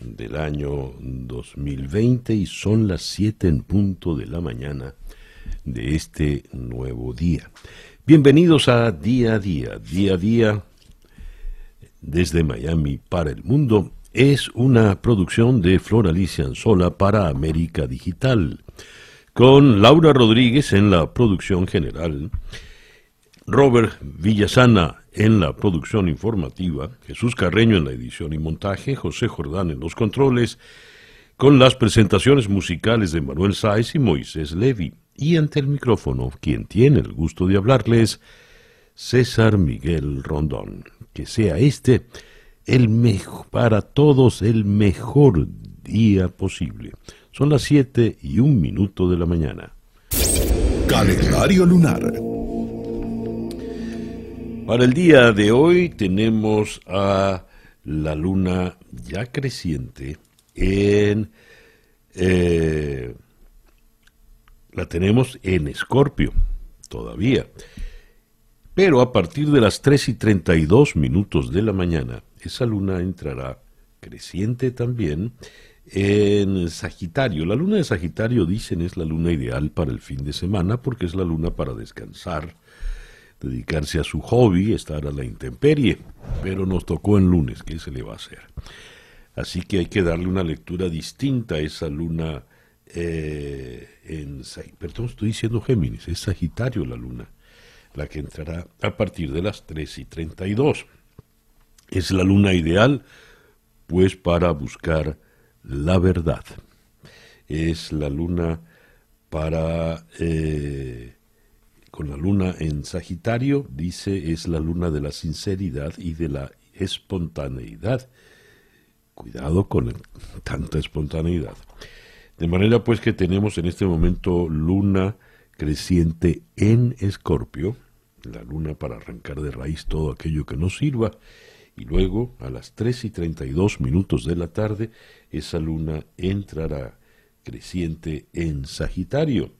del año 2020 y son las 7 en punto de la mañana de este nuevo día. Bienvenidos a Día a Día, Día a Día desde Miami para el mundo. Es una producción de Flor Alicia Anzola para América Digital, con Laura Rodríguez en la producción general Robert Villasana en la producción informativa, Jesús Carreño en la edición y montaje, José Jordán en los controles, con las presentaciones musicales de Manuel Sáez y Moisés Levi. Y ante el micrófono, quien tiene el gusto de hablarles, César Miguel Rondón. Que sea este el mejor, para todos el mejor día posible. Son las siete y un minuto de la mañana. Calendario lunar. Para el día de hoy tenemos a la luna ya creciente en... Eh, la tenemos en Escorpio todavía. Pero a partir de las 3 y 32 minutos de la mañana, esa luna entrará creciente también en Sagitario. La luna de Sagitario, dicen, es la luna ideal para el fin de semana porque es la luna para descansar, dedicarse a su hobby, estar a la intemperie, pero nos tocó en lunes, ¿qué se le va a hacer? Así que hay que darle una lectura distinta a esa luna eh, en... Perdón, estoy diciendo Géminis, es Sagitario la luna, la que entrará a partir de las 3 y 32. Es la luna ideal, pues para buscar la verdad. Es la luna para... Eh, con la luna en Sagitario, dice, es la luna de la sinceridad y de la espontaneidad. Cuidado con tanta espontaneidad. De manera pues que tenemos en este momento luna creciente en Escorpio, la luna para arrancar de raíz todo aquello que nos sirva, y luego a las 3 y 32 minutos de la tarde esa luna entrará creciente en Sagitario,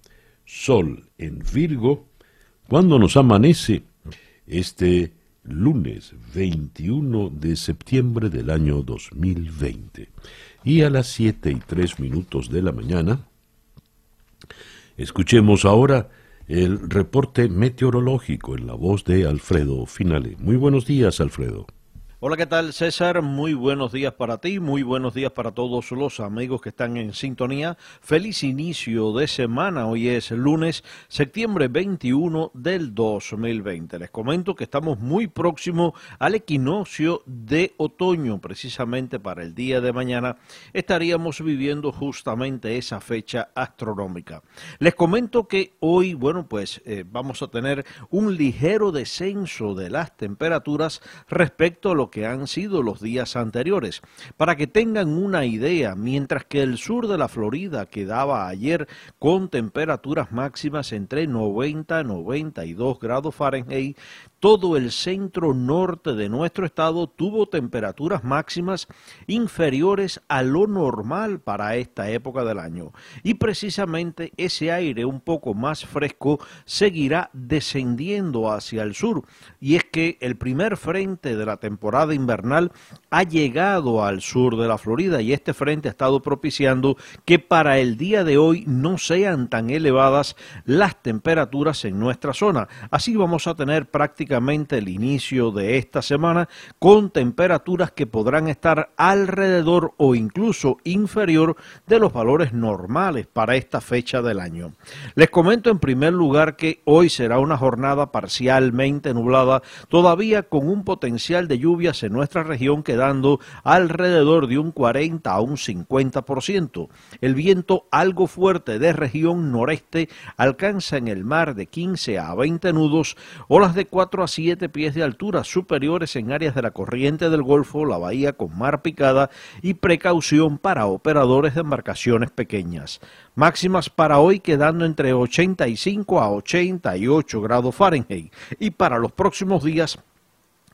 Sol en Virgo, cuando nos amanece este lunes 21 de septiembre del año 2020. Y a las 7 y 3 minutos de la mañana, escuchemos ahora el reporte meteorológico en la voz de Alfredo Finale. Muy buenos días, Alfredo. Hola, ¿qué tal César? Muy buenos días para ti, muy buenos días para todos los amigos que están en sintonía. Feliz inicio de semana, hoy es lunes, septiembre 21 del 2020. Les comento que estamos muy próximos al equinoccio de otoño, precisamente para el día de mañana estaríamos viviendo justamente esa fecha astronómica. Les comento que hoy, bueno, pues eh, vamos a tener un ligero descenso de las temperaturas respecto a lo que han sido los días anteriores. Para que tengan una idea, mientras que el sur de la Florida quedaba ayer con temperaturas máximas entre 90 y 92 grados Fahrenheit, todo el centro norte de nuestro estado tuvo temperaturas máximas inferiores a lo normal para esta época del año. Y precisamente ese aire un poco más fresco seguirá descendiendo hacia el sur. Y es que el primer frente de la temporada invernal ha llegado al sur de la Florida y este frente ha estado propiciando que para el día de hoy no sean tan elevadas las temperaturas en nuestra zona. Así vamos a tener prácticamente el inicio de esta semana con temperaturas que podrán estar alrededor o incluso inferior de los valores normales para esta fecha del año. Les comento en primer lugar que hoy será una jornada parcialmente nublada, todavía con un potencial de lluvias en nuestra región quedando alrededor de un 40 a un 50%. El viento algo fuerte de región noreste alcanza en el mar de 15 a 20 nudos, olas de 4 4 a 7 pies de altura, superiores en áreas de la corriente del Golfo, la bahía con mar picada y precaución para operadores de embarcaciones pequeñas. Máximas para hoy quedando entre 85 a 88 grados Fahrenheit y para los próximos días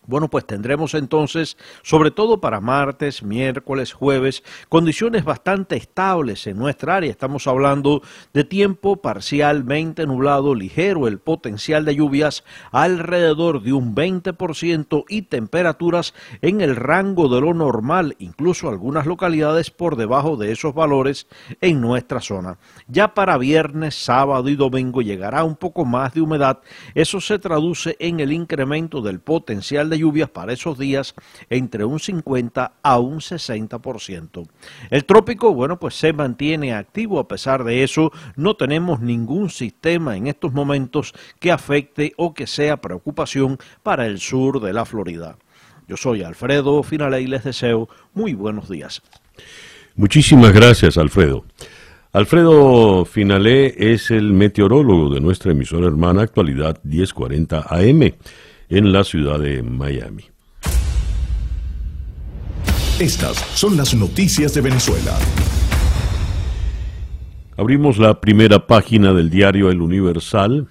bueno, pues tendremos entonces, sobre todo para martes, miércoles, jueves, condiciones bastante estables en nuestra área. Estamos hablando de tiempo parcialmente nublado, ligero, el potencial de lluvias alrededor de un 20% y temperaturas en el rango de lo normal, incluso algunas localidades por debajo de esos valores en nuestra zona. Ya para viernes, sábado y domingo llegará un poco más de humedad. Eso se traduce en el incremento del potencial de lluvias para esos días entre un 50 a un 60%. El trópico, bueno, pues se mantiene activo. A pesar de eso, no tenemos ningún sistema en estos momentos que afecte o que sea preocupación para el sur de la Florida. Yo soy Alfredo Finale y les deseo muy buenos días. Muchísimas gracias, Alfredo. Alfredo Finalé es el meteorólogo de nuestra emisora hermana Actualidad 1040 AM en la ciudad de Miami. Estas son las noticias de Venezuela. Abrimos la primera página del diario El Universal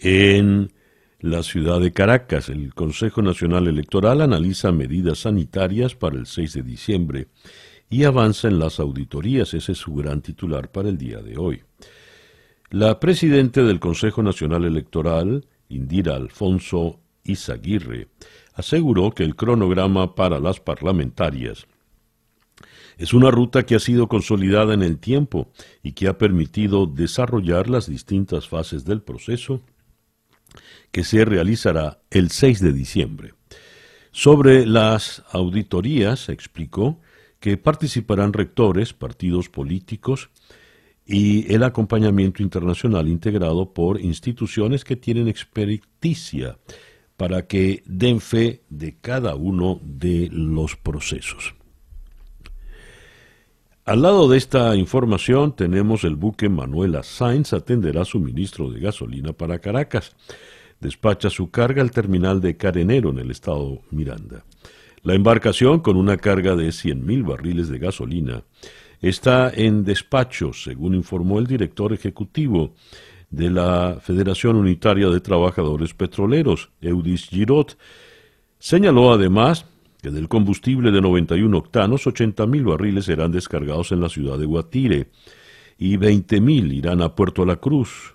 en la ciudad de Caracas. El Consejo Nacional Electoral analiza medidas sanitarias para el 6 de diciembre y avanza en las auditorías. Ese es su gran titular para el día de hoy. La presidenta del Consejo Nacional Electoral, Indira Alfonso Izaguirre, aseguró que el cronograma para las parlamentarias es una ruta que ha sido consolidada en el tiempo y que ha permitido desarrollar las distintas fases del proceso que se realizará el 6 de diciembre. Sobre las auditorías, explicó que participarán rectores, partidos políticos, y el acompañamiento internacional integrado por instituciones que tienen experticia para que den fe de cada uno de los procesos. Al lado de esta información tenemos el buque Manuela Sainz atenderá suministro de gasolina para Caracas. Despacha su carga al terminal de Carenero en el estado Miranda. La embarcación, con una carga de 100.000 barriles de gasolina, está en despacho, según informó el director ejecutivo de la Federación Unitaria de Trabajadores Petroleros, Eudis Girot. Señaló además que del combustible de 91 octanos, 80.000 barriles serán descargados en la ciudad de Guatire y 20.000 irán a Puerto La Cruz.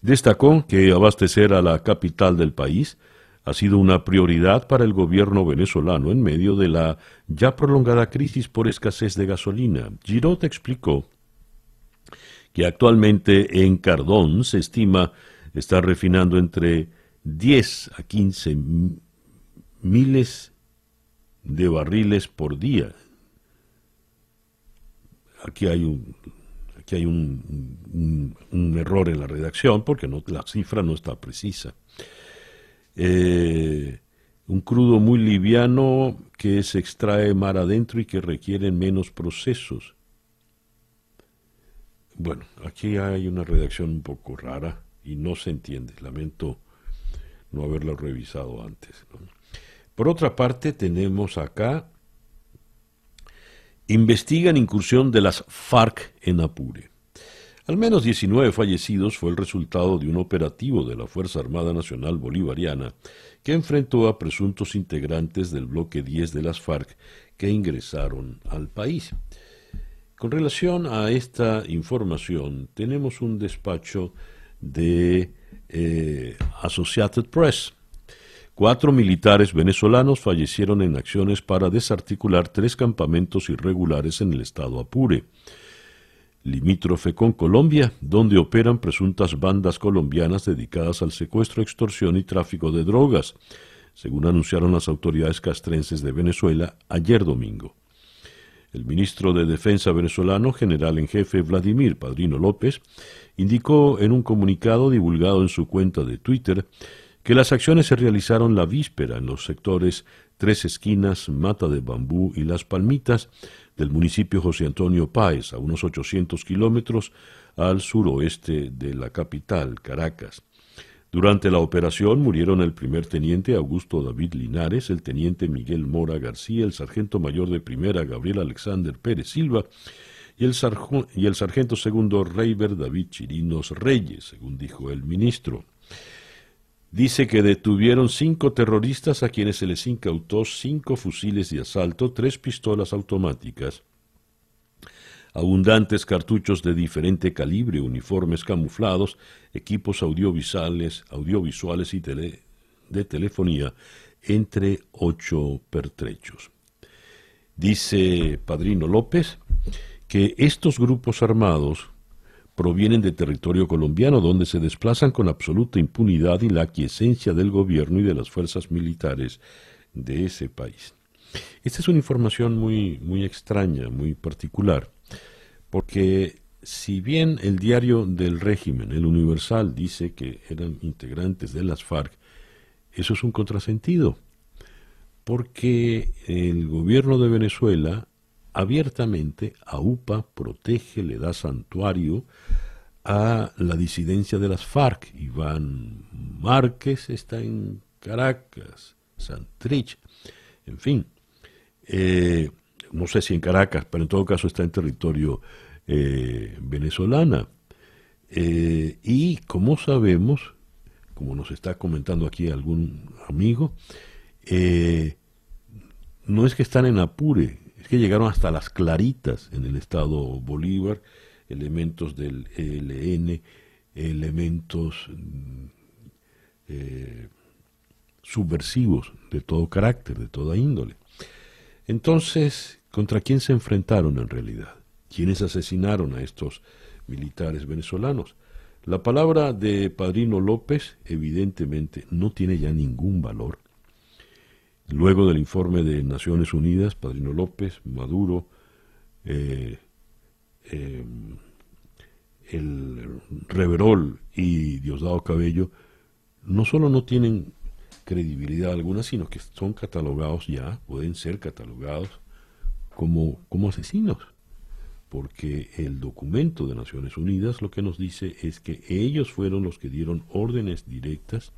Destacó que abastecer a la capital del país ha sido una prioridad para el gobierno venezolano en medio de la ya prolongada crisis por escasez de gasolina. Girot explicó que actualmente en Cardón se estima estar refinando entre 10 a 15 miles de barriles por día. Aquí hay un, aquí hay un, error en la redacción porque la cifra no está precisa. Eh, un crudo muy liviano que se extrae mar adentro y que requiere menos procesos. Bueno, aquí hay una redacción un poco rara y no se entiende. Lamento no haberlo revisado antes. Por otra parte, tenemos acá, investigan incursión de las FARC en Apure. Al menos 19 fallecidos fue el resultado de un operativo de la Fuerza Armada Nacional Bolivariana que enfrentó a presuntos integrantes del bloque 10 de las FARC que ingresaron al país. Con relación a esta información, tenemos un despacho de eh, Associated Press. Cuatro militares venezolanos fallecieron en acciones para desarticular tres campamentos irregulares en el estado Apure limítrofe con Colombia, donde operan presuntas bandas colombianas dedicadas al secuestro, extorsión y tráfico de drogas, según anunciaron las autoridades castrenses de Venezuela ayer domingo. El ministro de Defensa venezolano, general en jefe Vladimir Padrino López, indicó en un comunicado divulgado en su cuenta de Twitter que las acciones se realizaron la víspera en los sectores Tres Esquinas, Mata de Bambú y Las Palmitas, del municipio José Antonio Páez, a unos 800 kilómetros al suroeste de la capital, Caracas. Durante la operación murieron el primer teniente Augusto David Linares, el teniente Miguel Mora García, el sargento mayor de primera Gabriel Alexander Pérez Silva y el, sargento segundo Reiber David Chirinos Reyes, según dijo el ministro. Dice que detuvieron cinco terroristas a quienes se les incautó cinco fusiles de asalto, tres pistolas automáticas, abundantes cartuchos de diferente calibre, uniformes camuflados, equipos audiovisuales, audiovisuales y de telefonía, entre ocho pertrechos. Dice Padrino López que estos grupos armados provienen de territorio colombiano donde se desplazan con absoluta impunidad y la aquiescencia del gobierno y de las fuerzas militares de ese país. Esta es una información muy, muy extraña, muy particular porque si bien el diario del régimen, el Universal, dice que eran integrantes de las FARC, eso es un contrasentido, porque el gobierno de Venezuela abiertamente a UPA protege, le da santuario a la disidencia de las FARC. Iván Márquez está en Caracas, Santrich, en fin. Eh, no sé si en Caracas, pero en todo caso está en territorio eh, venezolana. Eh, y como sabemos, como nos está comentando aquí algún amigo, eh, no es que están en Apure, que llegaron hasta las claritas en el estado Bolívar, elementos del ELN, elementos mm, subversivos de todo carácter, de toda índole. Entonces, ¿contra quién se enfrentaron en realidad? ¿Quiénes asesinaron a estos militares venezolanos? La palabra de Padrino López evidentemente no tiene ya ningún valor. Luego del informe de Naciones Unidas, Padrino López, Maduro, eh, eh, el Reverol y Diosdado Cabello, no solo no tienen credibilidad alguna, sino que son catalogados ya, pueden ser catalogados como, como asesinos porque el documento de Naciones Unidas lo que nos dice es que ellos fueron los que dieron órdenes directas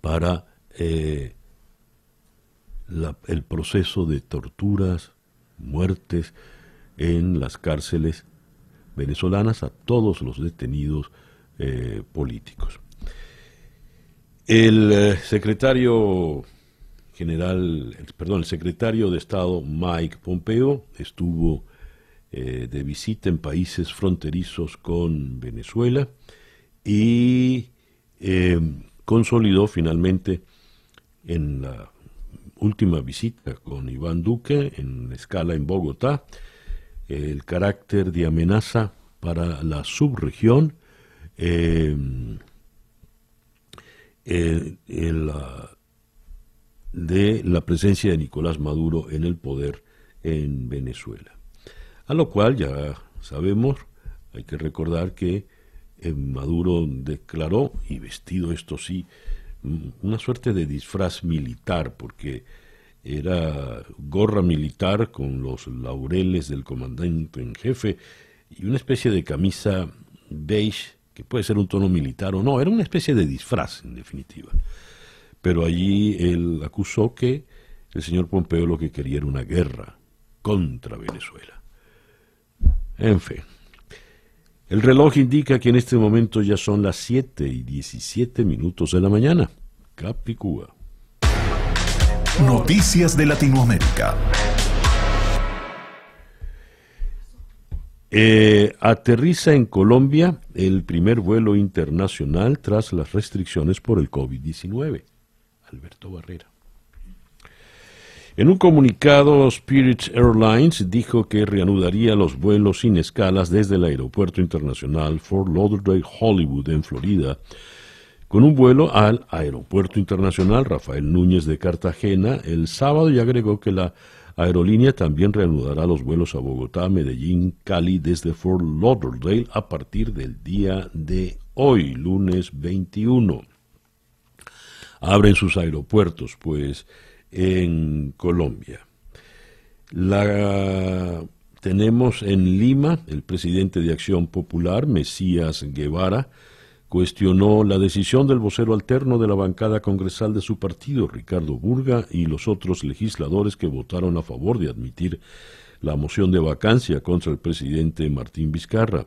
para eh, el proceso de torturas, muertes en las cárceles venezolanas a todos los detenidos eh, políticos. El eh, secretario general, perdón, el secretario de Estado Mike Pompeo estuvo eh, de visita en países fronterizos con Venezuela y consolidó finalmente en la última visita con Iván Duque en escala en Bogotá el carácter de amenaza para la subregión eh, de la presencia de Nicolás Maduro en el poder en Venezuela. A lo cual ya sabemos, hay que recordar que eh, Maduro declaró, y vestido esto sí, una suerte de disfraz militar, porque era gorra militar con los laureles del comandante en jefe y una especie de camisa beige, que puede ser un tono militar o no, era una especie de disfraz en definitiva. Pero allí él acusó que el señor Pompeo lo que quería era una guerra contra Venezuela. En fin. El reloj indica que en este momento ya son las 7 y 17 minutos de la mañana. Capicúa. Noticias de Latinoamérica. Eh, aterriza en Colombia el primer vuelo internacional tras las restricciones por el COVID-19. Alberto Barrera. En un comunicado, Spirit Airlines dijo que reanudaría los vuelos sin escalas desde el Aeropuerto Internacional Fort Lauderdale Hollywood en Florida, con un vuelo al Aeropuerto Internacional Rafael Núñez de Cartagena el sábado y agregó que la aerolínea también reanudará los vuelos a Bogotá, Medellín, Cali desde Fort Lauderdale a partir del día de hoy, lunes 21. Abren sus aeropuertos, pues en Colombia. La tenemos en Lima el presidente de Acción Popular, Mesías Guevara, cuestionó la decisión del vocero alterno de la bancada congresal de su partido, Ricardo Burga, y los otros legisladores que votaron a favor de admitir la moción de vacancia contra el presidente Martín Vizcarra.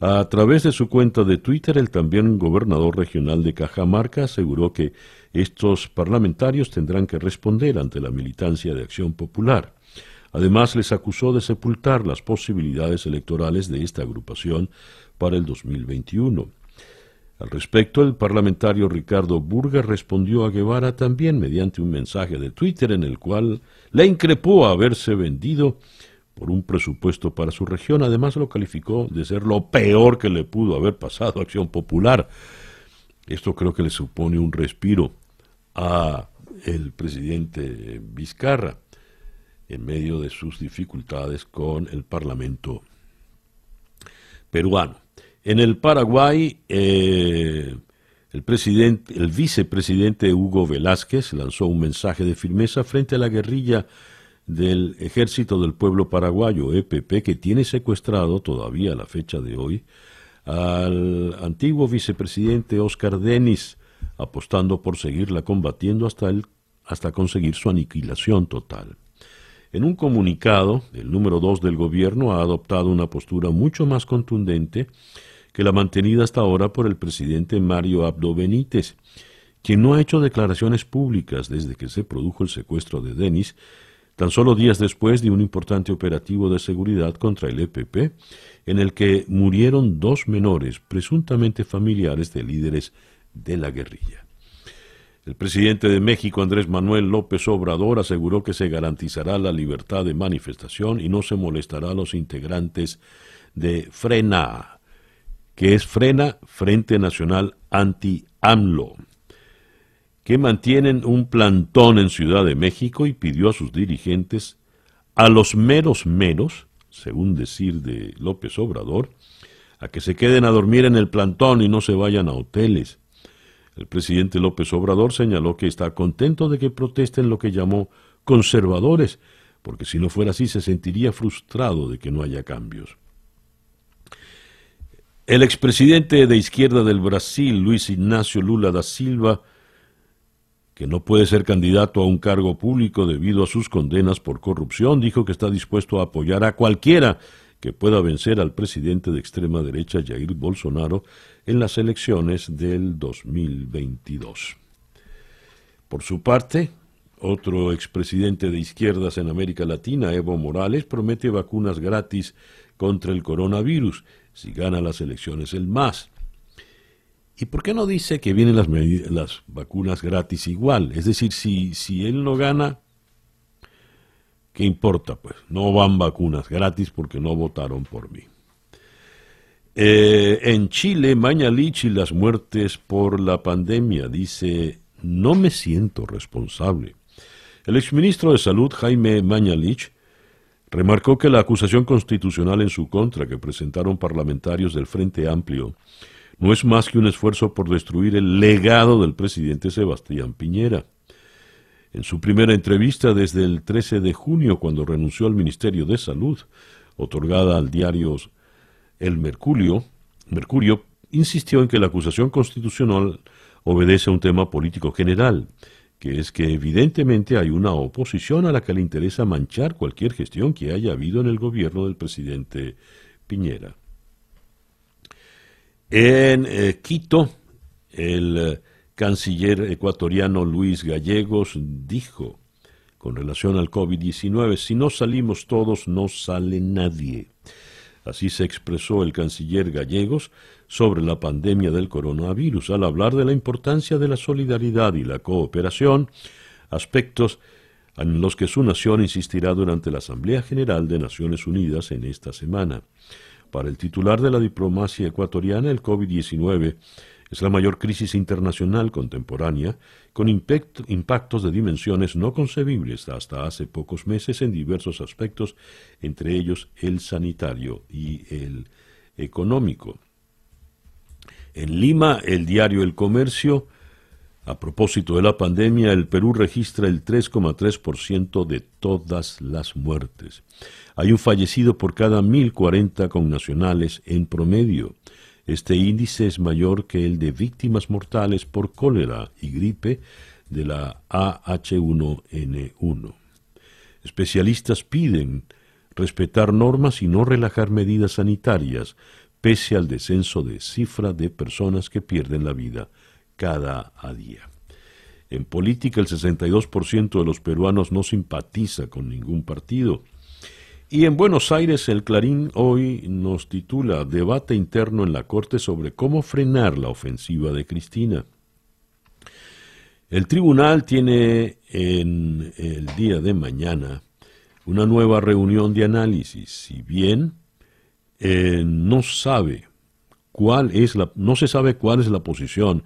A través de su cuenta de Twitter, el también gobernador regional de Cajamarca aseguró que estos parlamentarios tendrán que responder ante la militancia de Acción Popular. Además, les acusó de sepultar las posibilidades electorales de esta agrupación para el 2021. Al respecto, el parlamentario Ricardo Burga respondió a Guevara también mediante un mensaje de Twitter en el cual le increpó haberse vendido por un presupuesto para su región. Además, lo calificó de ser lo peor que le pudo haber pasado a Acción Popular. Esto creo que le supone un respiro a el presidente Vizcarra en medio de sus dificultades con el Parlamento peruano. En el Paraguay, eh, el, presidente, el vicepresidente Hugo Velázquez lanzó un mensaje de firmeza frente a la guerrilla del Ejército del Pueblo Paraguayo, EPP, que tiene secuestrado todavía a la fecha de hoy al antiguo vicepresidente Oscar Denis, apostando por seguirla combatiendo hasta, el, hasta conseguir su aniquilación total. En un comunicado, el número dos del gobierno ha adoptado una postura mucho más contundente que la mantenida hasta ahora por el presidente Mario Abdo Benítez, quien no ha hecho declaraciones públicas desde que se produjo el secuestro de Denis, tan solo días después de un importante operativo de seguridad contra el EPP, en el que murieron dos menores presuntamente familiares de líderes de la guerrilla. El presidente de México, Andrés Manuel López Obrador, aseguró que se garantizará la libertad de manifestación y no se molestará a los integrantes de Frena, que es Frena Frente Nacional Anti-AMLO, que mantienen un plantón en Ciudad de México y pidió a sus dirigentes, a los meros meros, según decir de López Obrador, a que se queden a dormir en el plantón y no se vayan a hoteles. El presidente López Obrador señaló que está contento de que protesten lo que llamó conservadores, porque si no fuera así se sentiría frustrado de que no haya cambios. El expresidente de izquierda del Brasil, Luis Ignacio Lula da Silva, que no puede ser candidato a un cargo público debido a sus condenas por corrupción, dijo que está dispuesto a apoyar a cualquiera que pueda vencer al presidente de extrema derecha Jair Bolsonaro en las elecciones del 2022. Por su parte, otro expresidente de izquierdas en América Latina, Evo Morales, promete vacunas gratis contra el coronavirus si gana las elecciones el MAS. ¿Y por qué no dice que vienen las, vacunas gratis igual? Es decir, si, si él no gana, ¿qué importa? Pues no van vacunas gratis porque no votaron por mí. Eh, en Chile, Mañalich y las muertes por la pandemia dice, no me siento responsable. El exministro de Salud, Jaime Mañalich, remarcó que la acusación constitucional en su contra que presentaron parlamentarios del Frente Amplio no es más que un esfuerzo por destruir el legado del presidente Sebastián Piñera. En su primera entrevista desde el 13 de junio, cuando renunció al Ministerio de Salud, otorgada al diario El Mercurio, Mercurio insistió en que la acusación constitucional obedece a un tema político general que es que evidentemente hay una oposición a la que le interesa manchar cualquier gestión que haya habido en el gobierno del presidente Piñera. En eh, Quito, el eh, canciller ecuatoriano Luis Gallegos dijo, con relación al COVID-19, si no salimos todos, no sale nadie. Así se expresó el canciller Gallegos sobre la pandemia del coronavirus al hablar de la importancia de la solidaridad y la cooperación, aspectos en los que su nación insistirá durante la Asamblea General de Naciones Unidas en esta semana. Para el titular de la diplomacia ecuatoriana, el COVID-19 es la mayor crisis internacional contemporánea, con impactos de dimensiones no concebibles hasta hace pocos meses en diversos aspectos, entre ellos el sanitario y el económico. En Lima, el diario El Comercio, a propósito de la pandemia, el Perú registra el 3,3% de todas las muertes. Hay un fallecido por cada 1.040 connacionales en promedio. Este índice es mayor que el de víctimas mortales por cólera y gripe de la AH1N1. Especialistas piden respetar normas y no relajar medidas sanitarias, pese al descenso de cifra de personas que pierden la vida cada día. En política, el 62% de los peruanos no simpatiza con ningún partido. Y en Buenos Aires, el Clarín hoy nos titula Debate interno en la Corte sobre cómo frenar la ofensiva de Cristina. El tribunal tiene en el día de mañana una nueva reunión de análisis. Si bien eh, no sabe cuál es la, no se sabe cuál es la posición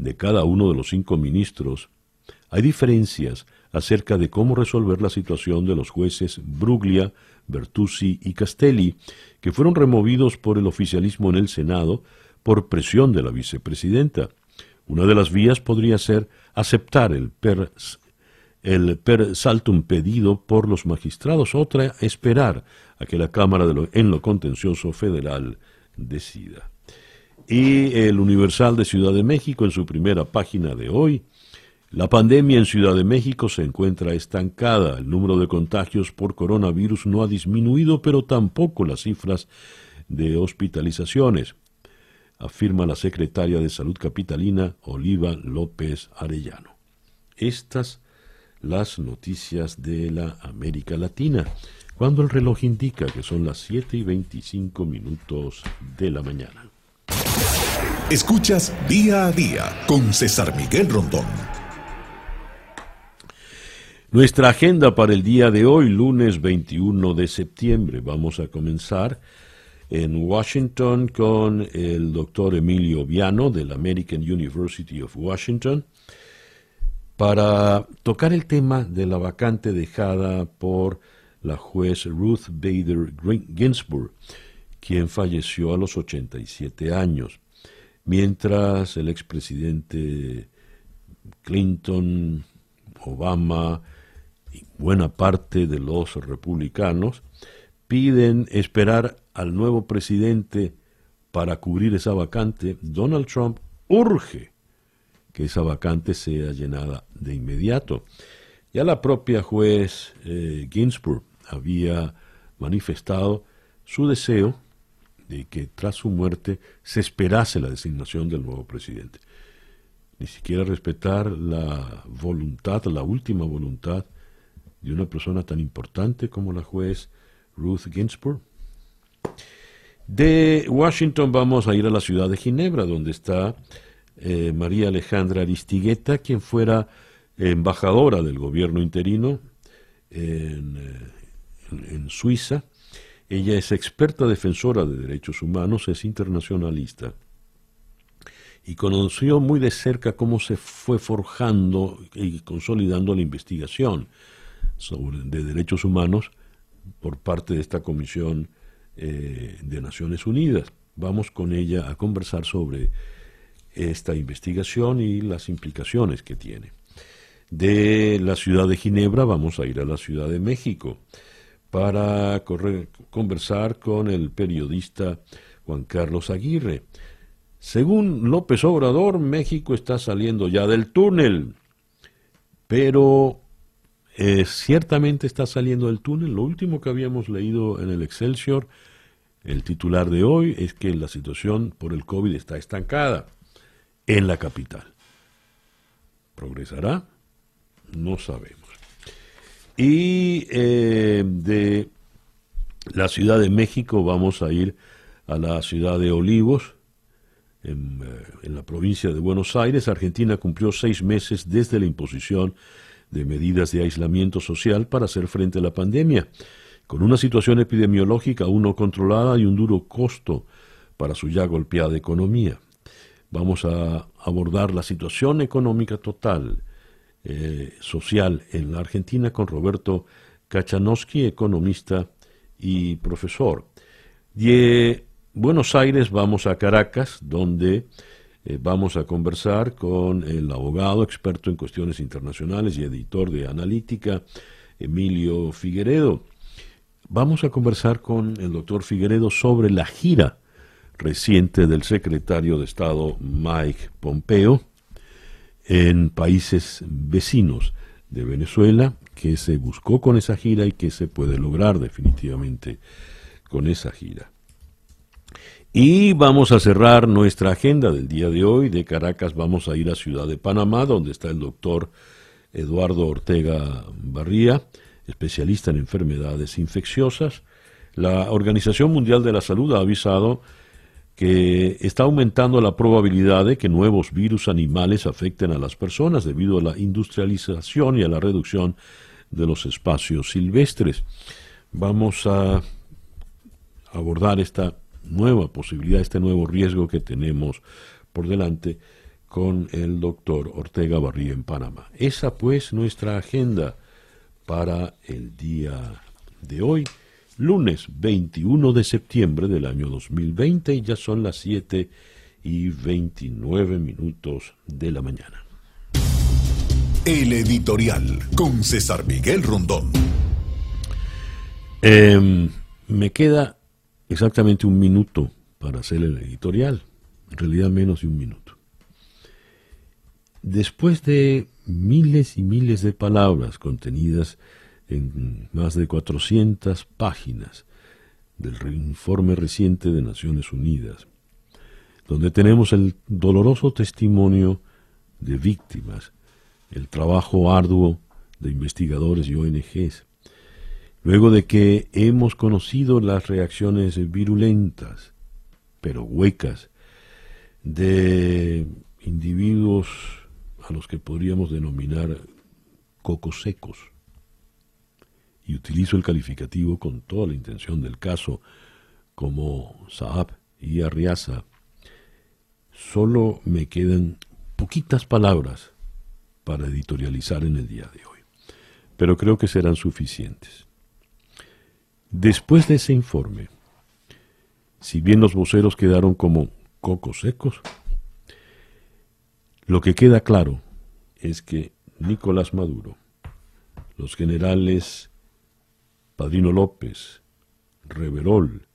de cada uno de los cinco ministros, hay diferencias acerca de cómo resolver la situación de los jueces Bruglia, Bertuzzi y Castelli, que fueron removidos por el oficialismo en el Senado por presión de la vicepresidenta. Una de las vías podría ser aceptar el per, saltum pedido por los magistrados, otra esperar a que la Cámara de en lo contencioso federal decida. Y el Universal de Ciudad de México en su primera página de hoy la pandemia en Ciudad de México se encuentra estancada. El número de contagios por coronavirus no ha disminuido, pero tampoco las cifras de hospitalizaciones, afirma la secretaria de Salud Capitalina, Oliva López Arellano. Estas las noticias de la América Latina, cuando el reloj indica que son las 7 y 25 minutos de la mañana. Escuchas día a día con César Miguel Rondón. Nuestra agenda para el día de hoy, lunes 21 de septiembre, vamos a comenzar en Washington con el doctor Emilio Viano de la American University of Washington para tocar el tema de la vacante dejada por la juez Ruth Bader Ginsburg, quien falleció a los 87 años, mientras el expresidente Clinton, Obama, buena parte de los republicanos piden esperar al nuevo presidente para cubrir esa vacante, Donald Trump urge que esa vacante sea llenada de inmediato. Ya la propia juez eh, Ginsburg había manifestado su deseo de que tras su muerte se esperase la designación del nuevo presidente. Ni siquiera respetar la voluntad, la última voluntad de una persona tan importante como la juez Ruth Ginsburg. De Washington vamos a ir a la ciudad de Ginebra, donde está eh, María Alejandra Aristigueta, quien fuera embajadora del gobierno interino en, eh, en Suiza. Ella es experta defensora de derechos humanos, es internacionalista y conoció muy de cerca cómo se fue forjando y consolidando la investigación sobre, de Derechos Humanos por parte de esta Comisión eh, de Naciones Unidas. Vamos con ella a conversar sobre esta investigación y las implicaciones que tiene. De la ciudad de Ginebra vamos a ir a la Ciudad de México para conversar con el periodista Juan Carlos Aguirre. Según López Obrador, México está saliendo ya del túnel, pero eh, ciertamente está saliendo del túnel. Lo último que habíamos leído en el Excelsior, el titular de hoy, es que la situación por el COVID está estancada en la capital. ¿Progresará? No sabemos. Y eh, de la Ciudad de México vamos a ir a la ciudad de Olivos, en, eh, en, la provincia de Buenos Aires. Argentina cumplió seis meses desde la imposición de medidas de aislamiento social para hacer frente a la pandemia, con una situación epidemiológica aún no controlada y un duro costo para su ya golpeada economía. Vamos a abordar la situación económica total, eh, social en la Argentina con Roberto Kachanowski, economista y profesor. De Buenos Aires vamos a Caracas, donde eh, vamos a conversar con el abogado experto en cuestiones internacionales y editor de Analítica, Emilio Figueredo. Vamos a conversar con el doctor Figueredo sobre la gira reciente del secretario de Estado Mike Pompeo en países vecinos de Venezuela, que se buscó con esa gira y que se puede lograr definitivamente con esa gira. Y vamos a cerrar nuestra agenda del día de hoy. De Caracas vamos a ir a Ciudad de Panamá, donde está el doctor Eduardo Ortega Barría, especialista en enfermedades infecciosas. La Organización Mundial de la Salud ha avisado que está aumentando la probabilidad de que nuevos virus animales afecten a las personas debido a la industrialización y a la reducción de los espacios silvestres. Vamos a abordar esta nueva posibilidad, este nuevo riesgo que tenemos por delante con el doctor Ortega Barría en Panamá. Esa pues nuestra agenda para el día de hoy lunes 21 de septiembre del año 2020 y ya son las 7 y 29 minutos de la mañana. El editorial con César Miguel Rondón. Em, me queda exactamente un minuto para hacer el editorial, en realidad menos de un minuto. Después de miles y miles de palabras contenidas en más de 400 páginas del informe reciente de Naciones Unidas, donde tenemos el doloroso testimonio de víctimas, el trabajo arduo de investigadores y ONGs, luego de que hemos conocido las reacciones virulentas, pero huecas, de individuos a los que podríamos denominar cocos secos, y utilizo el calificativo con toda la intención del caso, como Saab y Arriaza, solo me quedan poquitas palabras para editorializar en el día de hoy, pero creo que serán suficientes. Después de ese informe, si bien los voceros quedaron como cocos secos, lo que queda claro es que Nicolás Maduro, los generales Padrino López, Reverol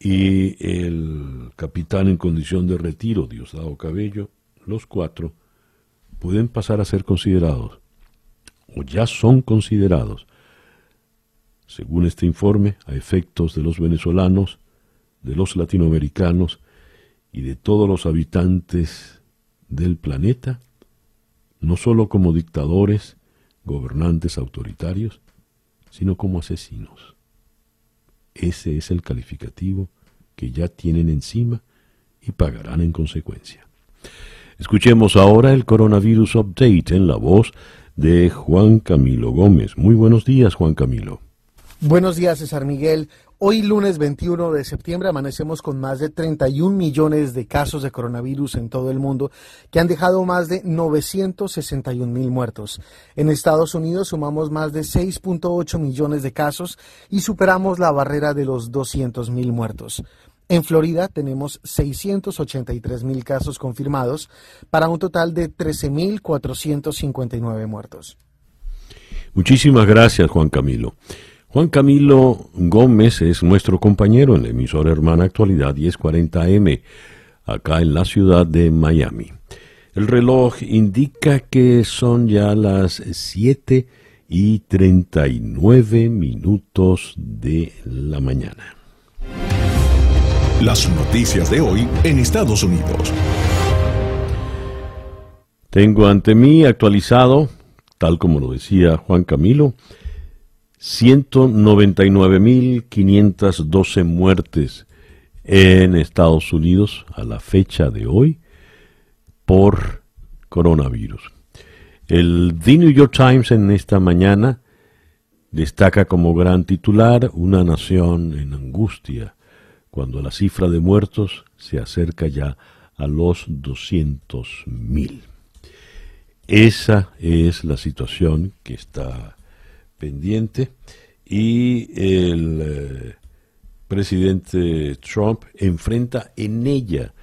y el capitán en condición de retiro, Diosdado Cabello, los cuatro, pueden pasar a ser considerados, o ya son considerados, según este informe, a efectos de los venezolanos, de los latinoamericanos y de todos los habitantes del planeta, no sólo como dictadores, gobernantes autoritarios, sino como asesinos. Ese es el calificativo que ya tienen encima y pagarán en consecuencia. Escuchemos ahora el Coronavirus Update en la voz de Juan Camilo Gómez. Muy buenos días, Juan Camilo. Buenos días, César Miguel. Hoy lunes 21 de septiembre amanecemos con más de 31 millones de casos de coronavirus en todo el mundo que han dejado más de 961 mil muertos. En Estados Unidos sumamos más de 6.8 millones de casos y superamos la barrera de los 200 mil muertos. En Florida tenemos 683 mil casos confirmados para un total de 13.459 muertos. Muchísimas gracias, Juan Camilo. Juan Camilo Gómez es nuestro compañero en la emisora hermana Actualidad 1040M, acá en la ciudad de Miami. El reloj indica que son ya las 7 y 39 minutos de la mañana. Las noticias de hoy en Estados Unidos. Tengo ante mí actualizado, tal como lo decía Juan Camilo, 199.512 muertes en Estados Unidos a la fecha de hoy por coronavirus. El The New York Times en esta mañana destaca como gran titular una nación en angustia cuando la cifra de muertos se acerca ya a los 200.000. Esa es la situación que está pendiente y el eh, presidente Trump enfrenta en ella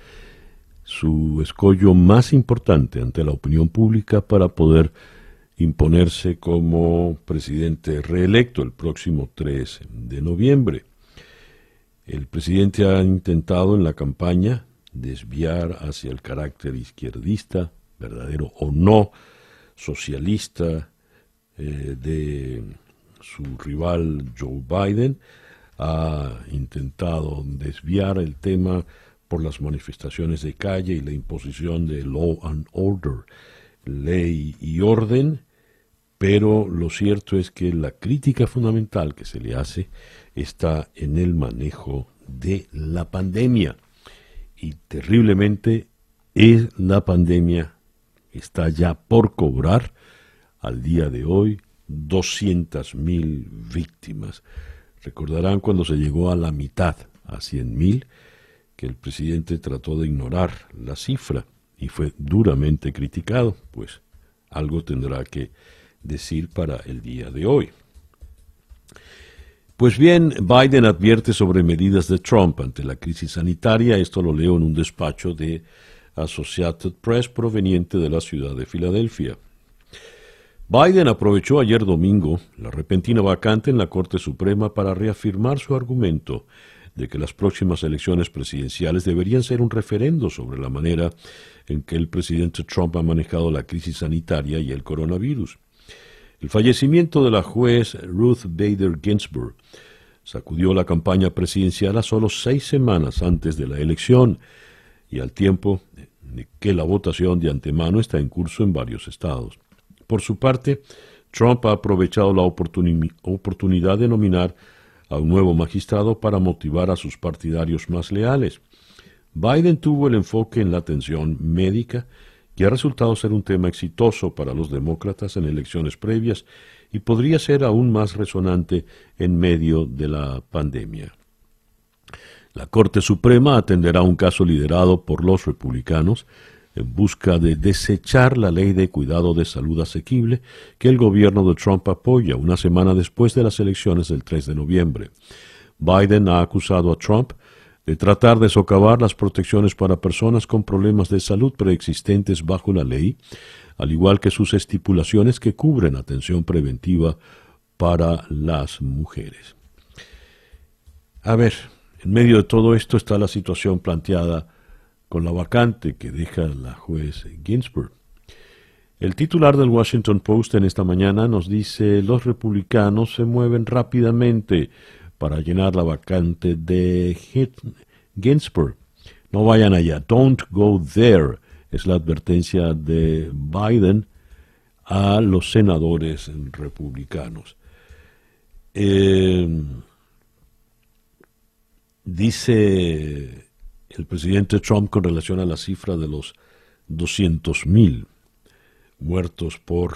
su escollo más importante ante la opinión pública para poder imponerse como presidente reelecto el próximo 3 de noviembre. El presidente ha intentado en la campaña desviar hacia el carácter izquierdista, verdadero o no, socialista eh, de su rival Joe Biden, ha intentado desviar el tema por las manifestaciones de calle y la imposición de law and order, ley y orden, pero lo cierto es que la crítica fundamental que se le hace está en el manejo de la pandemia. Y terriblemente es la pandemia está ya por cobrar al día de hoy 200.000 víctimas. Recordarán cuando se llegó a la mitad, a 100.000, que el presidente trató de ignorar la cifra y fue duramente criticado, pues algo tendrá que decir para el día de hoy. Pues bien, Biden advierte sobre medidas de Trump ante la crisis sanitaria, esto lo leo en un despacho de Associated Press proveniente de la ciudad de Filadelfia. Biden aprovechó ayer domingo la repentina vacante en la Corte Suprema para reafirmar su argumento de que las próximas elecciones presidenciales deberían ser un referendo sobre la manera en que el presidente Trump ha manejado la crisis sanitaria y el coronavirus. El fallecimiento de la juez Ruth Bader Ginsburg sacudió la campaña presidencial a solo seis semanas antes de la elección y al tiempo que la votación de antemano está en curso en varios estados. Por su parte, Trump ha aprovechado la oportunidad de nominar a un nuevo magistrado para motivar a sus partidarios más leales. Biden tuvo el enfoque en la atención médica, que ha resultado ser un tema exitoso para los demócratas en elecciones previas y podría ser aún más resonante en medio de la pandemia. La Corte Suprema atenderá un caso liderado por los republicanos en busca de desechar la ley de cuidado de salud asequible que el gobierno de Trump apoya una semana después de las elecciones del 3 de noviembre. Biden ha acusado a Trump de tratar de socavar las protecciones para personas con problemas de salud preexistentes bajo la ley, al igual que sus estipulaciones que cubren atención preventiva para las mujeres. A ver, en medio de todo esto está la situación planteada con la vacante que deja la juez Ginsburg. El titular del Washington Post en esta mañana nos dice los republicanos se mueven rápidamente para llenar la vacante de Ginsburg. No vayan allá, don't go there, es la advertencia de Biden a los senadores republicanos. Eh, dice el presidente Trump con relación a la cifra de los 200.000 muertos por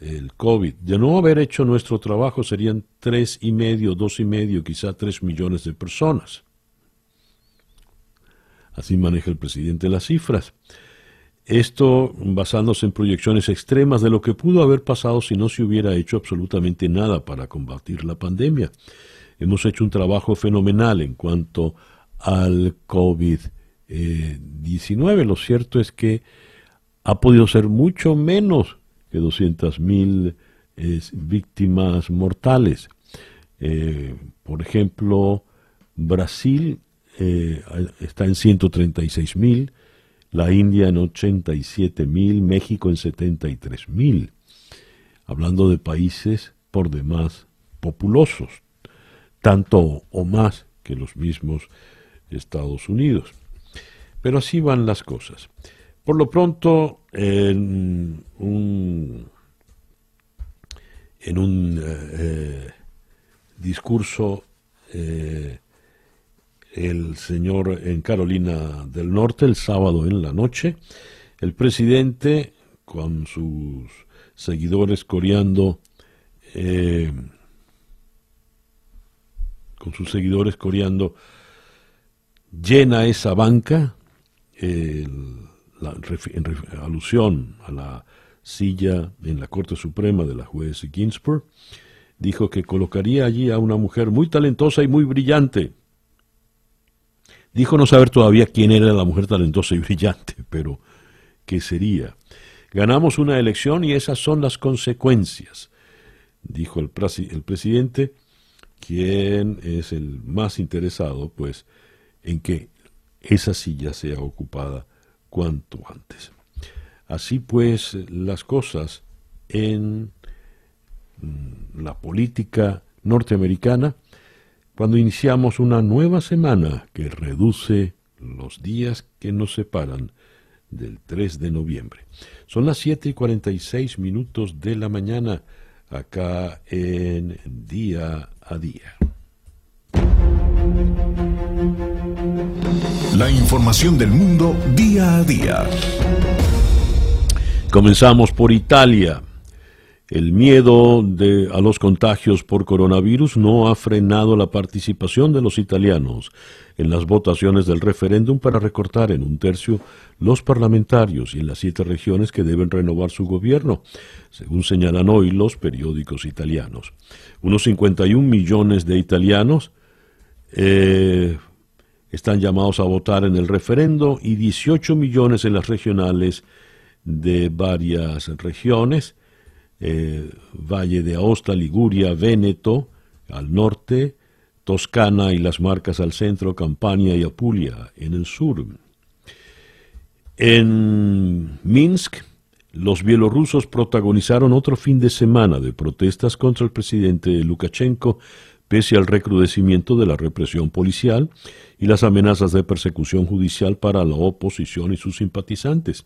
el COVID. De no haber hecho nuestro trabajo serían tres y medio, dos y medio, quizá tres millones de personas. Así maneja el presidente las cifras. Esto basándose en proyecciones extremas de lo que pudo haber pasado si no se hubiera hecho absolutamente nada para combatir la pandemia. Hemos hecho un trabajo fenomenal en cuanto al COVID-19. Lo cierto es que ha podido ser mucho menos que 200.000 víctimas mortales. Eh, por ejemplo, Brasil eh, está en 136.000, la India en 87.000, México en 73.000, hablando de países por demás populosos, tanto o más que los mismos Estados Unidos. Pero así van las cosas. Por lo pronto, en un, en eh, eh, discurso, eh, el señor en Carolina del Norte, el sábado en la noche, el presidente, con sus seguidores coreando, con sus seguidores coreando, llena esa banca, en alusión a la silla en la Corte Suprema de la juez Ginsburg, dijo que colocaría allí a una mujer muy talentosa y muy brillante. Dijo no saber todavía quién era la mujer talentosa y brillante, pero qué sería. Ganamos una elección y esas son las consecuencias, dijo el, el presidente, quien es el más interesado, pues, en que esa silla sea ocupada cuanto antes. Así pues, las cosas en mm, la política norteamericana, cuando iniciamos una nueva semana que reduce los días que nos separan del 3 de noviembre. Son las 7 y 46 minutos de la mañana acá en Día a Día. La información del mundo día a día. Comenzamos por Italia. El miedo a los contagios por coronavirus no ha frenado la participación de los italianos en las votaciones del referéndum para recortar en un tercio los parlamentarios y en las siete regiones que deben renovar su gobierno, según señalan hoy los periódicos italianos. Unos 51 millones de italianos eh, están llamados a votar en el referendo y 18 millones en las regionales de varias regiones eh, Valle de Aosta, Liguria, Véneto al norte, Toscana y las Marcas al centro, Campania y Apulia en el sur. En Minsk, los bielorrusos protagonizaron otro fin de semana de protestas contra el presidente Lukashenko, pese al recrudecimiento de la represión policial y las amenazas de persecución judicial para la oposición y sus simpatizantes.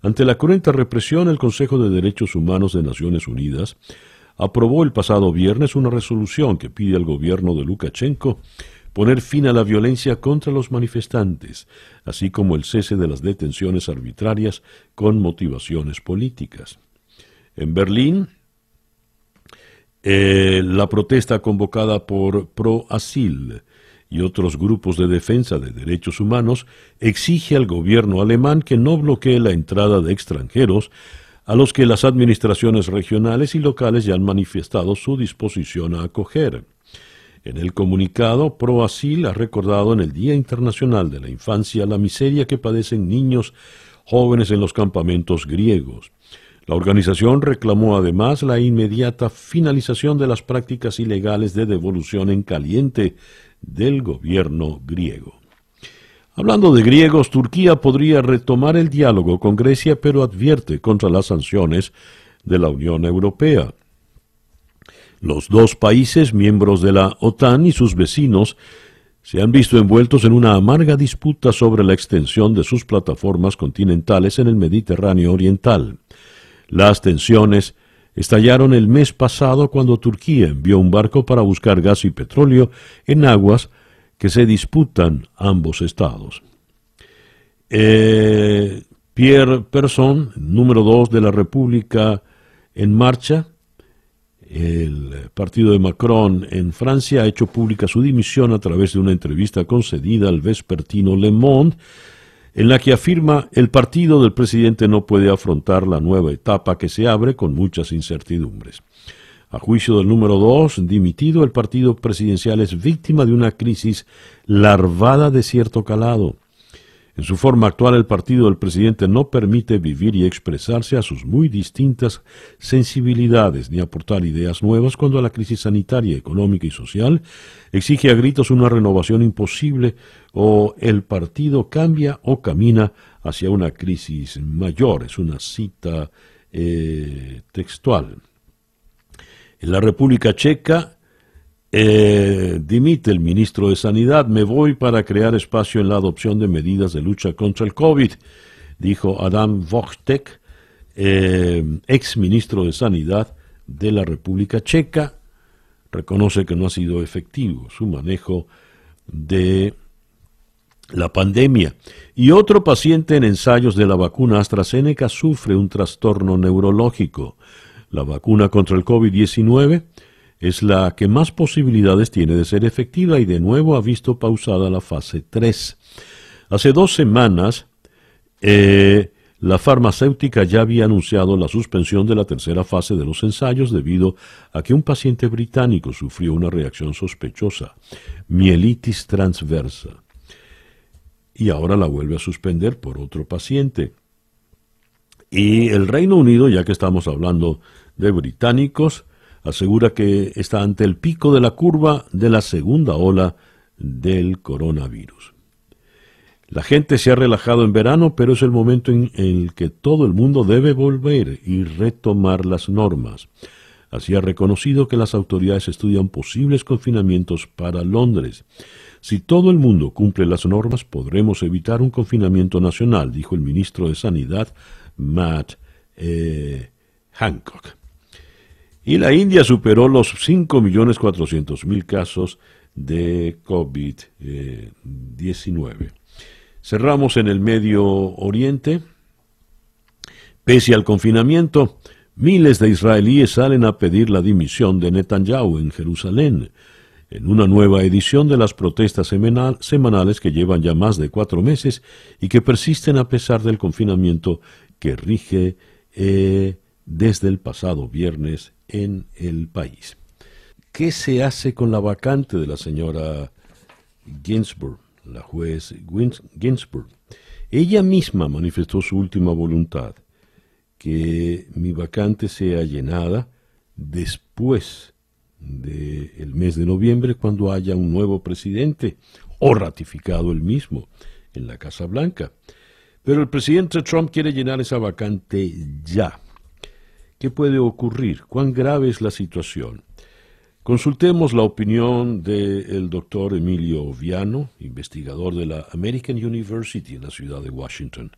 Ante la cruenta represión, el Consejo de Derechos Humanos de Naciones Unidas aprobó el pasado viernes una resolución que pide al gobierno de Lukashenko poner fin a la violencia contra los manifestantes, así como el cese de las detenciones arbitrarias con motivaciones políticas. En Berlín, eh, la protesta convocada por Pro Asil y otros grupos de defensa de derechos humanos exige al gobierno alemán que no bloquee la entrada de extranjeros a los que las administraciones regionales y locales ya han manifestado su disposición a acoger. En el comunicado, ProAsil ha recordado en el Día Internacional de la Infancia la miseria que padecen niños jóvenes en los campamentos griegos. La organización reclamó además la inmediata finalización de las prácticas ilegales de devolución en caliente del gobierno griego. Hablando de griegos, Turquía podría retomar el diálogo con Grecia, pero advierte contra las sanciones de la Unión Europea. Los dos países, miembros de la OTAN y sus vecinos, se han visto envueltos en una amarga disputa sobre la extensión de sus plataformas continentales en el Mediterráneo Oriental. Las tensiones estallaron el mes pasado cuando Turquía envió un barco para buscar gas y petróleo en aguas que se disputan ambos estados. Eh, Pierre Persson, número dos de la República en marcha, el partido de Macron en Francia ha hecho pública su dimisión a través de una entrevista concedida al vespertino Le Monde, en la que afirma el partido del presidente no puede afrontar la nueva etapa que se abre con muchas incertidumbres. A juicio del número dos, dimitido, el partido presidencial es víctima de una crisis larvada de cierto calado. En su forma actual, el partido del presidente no permite vivir y expresarse a sus muy distintas sensibilidades ni aportar ideas nuevas cuando la crisis sanitaria, económica y social exige a gritos una renovación imposible o el partido cambia o camina hacia una crisis mayor. Es una cita eh, textual. En la República Checa, eh, dimite el ministro de Sanidad, me voy para crear espacio en la adopción de medidas de lucha contra el COVID, dijo Adam Vojtek, eh, ex ministro de Sanidad de la República Checa. Reconoce que no ha sido efectivo su manejo de la pandemia. Y otro paciente en ensayos de la vacuna AstraZeneca sufre un trastorno neurológico. La vacuna contra el COVID-19 es la que más posibilidades tiene de ser efectiva y de nuevo ha visto pausada la fase 3. Hace dos semanas, eh, la farmacéutica ya había anunciado la suspensión de la tercera fase de los ensayos debido a que un paciente británico sufrió una reacción sospechosa, mielitis transversa. Y ahora la vuelve a suspender por otro paciente. Y el Reino Unido, ya que estamos hablando de británicos, asegura que está ante el pico de la curva de la segunda ola del coronavirus. La gente se ha relajado en verano, pero es el momento en el que todo el mundo debe volver y retomar las normas. Así ha reconocido que las autoridades estudian posibles confinamientos para Londres. Si todo el mundo cumple las normas, podremos evitar un confinamiento nacional, dijo el ministro de Sanidad, Matt eh, Hancock. Y la India superó los 5.400.000 casos de COVID-19. Cerramos en el Medio Oriente. Pese al confinamiento, miles de israelíes salen a pedir la dimisión de Netanyahu en Jerusalén, en una nueva edición de las protestas semanales que llevan ya más de cuatro meses y que persisten a pesar del confinamiento que rige eh, desde el pasado viernes en el país. ¿Qué se hace con la vacante de la señora Ginsburg, la juez Ginsburg? Ella misma manifestó su última voluntad, que mi vacante sea llenada después del mes de noviembre cuando haya un nuevo presidente o ratificado el mismo en la Casa Blanca. Pero el presidente Trump quiere llenar esa vacante ya. ¿Qué puede ocurrir? ¿Cuán grave es la situación? Consultemos la opinión del doctor Emilio Viano, investigador de la American University en la ciudad de Washington.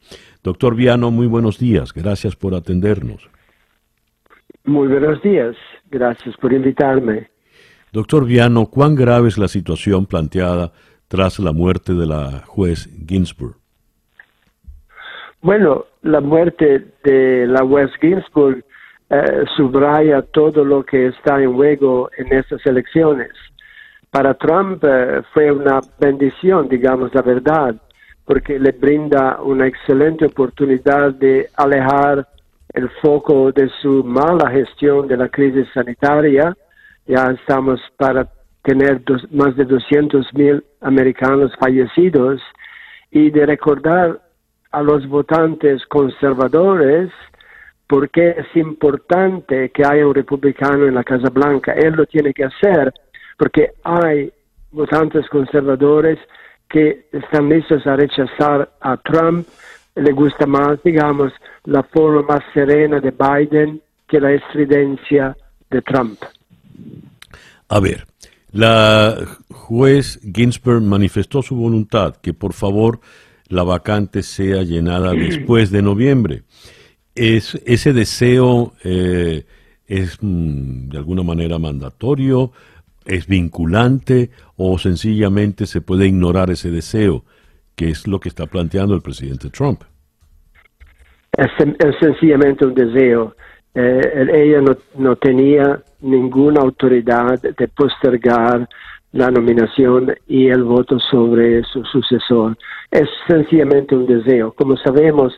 Doctor Viano, muy buenos días. Gracias por atendernos. Muy buenos días. Gracias por invitarme. Doctor Viano, ¿cuán grave es la situación planteada tras la muerte de la juez Ginsburg? Bueno, la muerte de la juez Ginsburg eh, subraya todo lo que está en juego en estas elecciones. Para Trump eh, fue una bendición, digamos la verdad, porque le brinda una excelente oportunidad de alejar el foco de su mala gestión de la crisis sanitaria. Ya estamos para tener más de 200 mil americanos fallecidos y de recordar a los votantes conservadores porque es importante que haya un republicano en la Casa Blanca. Él lo tiene que hacer porque hay votantes conservadores que están listos a rechazar a Trump. Le gusta más, digamos, la forma más serena de Biden que la estridencia de Trump. A ver, la juez Ginsburg manifestó su voluntad que por favor la vacante sea llenada después de noviembre es, ese deseo eh, es mm, de alguna manera mandatorio, es vinculante o sencillamente se puede ignorar ese deseo, que es lo que está planteando el presidente Trump. Es, sencillamente un deseo. Eh, ella no, no tenía ninguna autoridad de postergar la nominación y el voto sobre su sucesor. Es sencillamente un deseo. Como sabemos,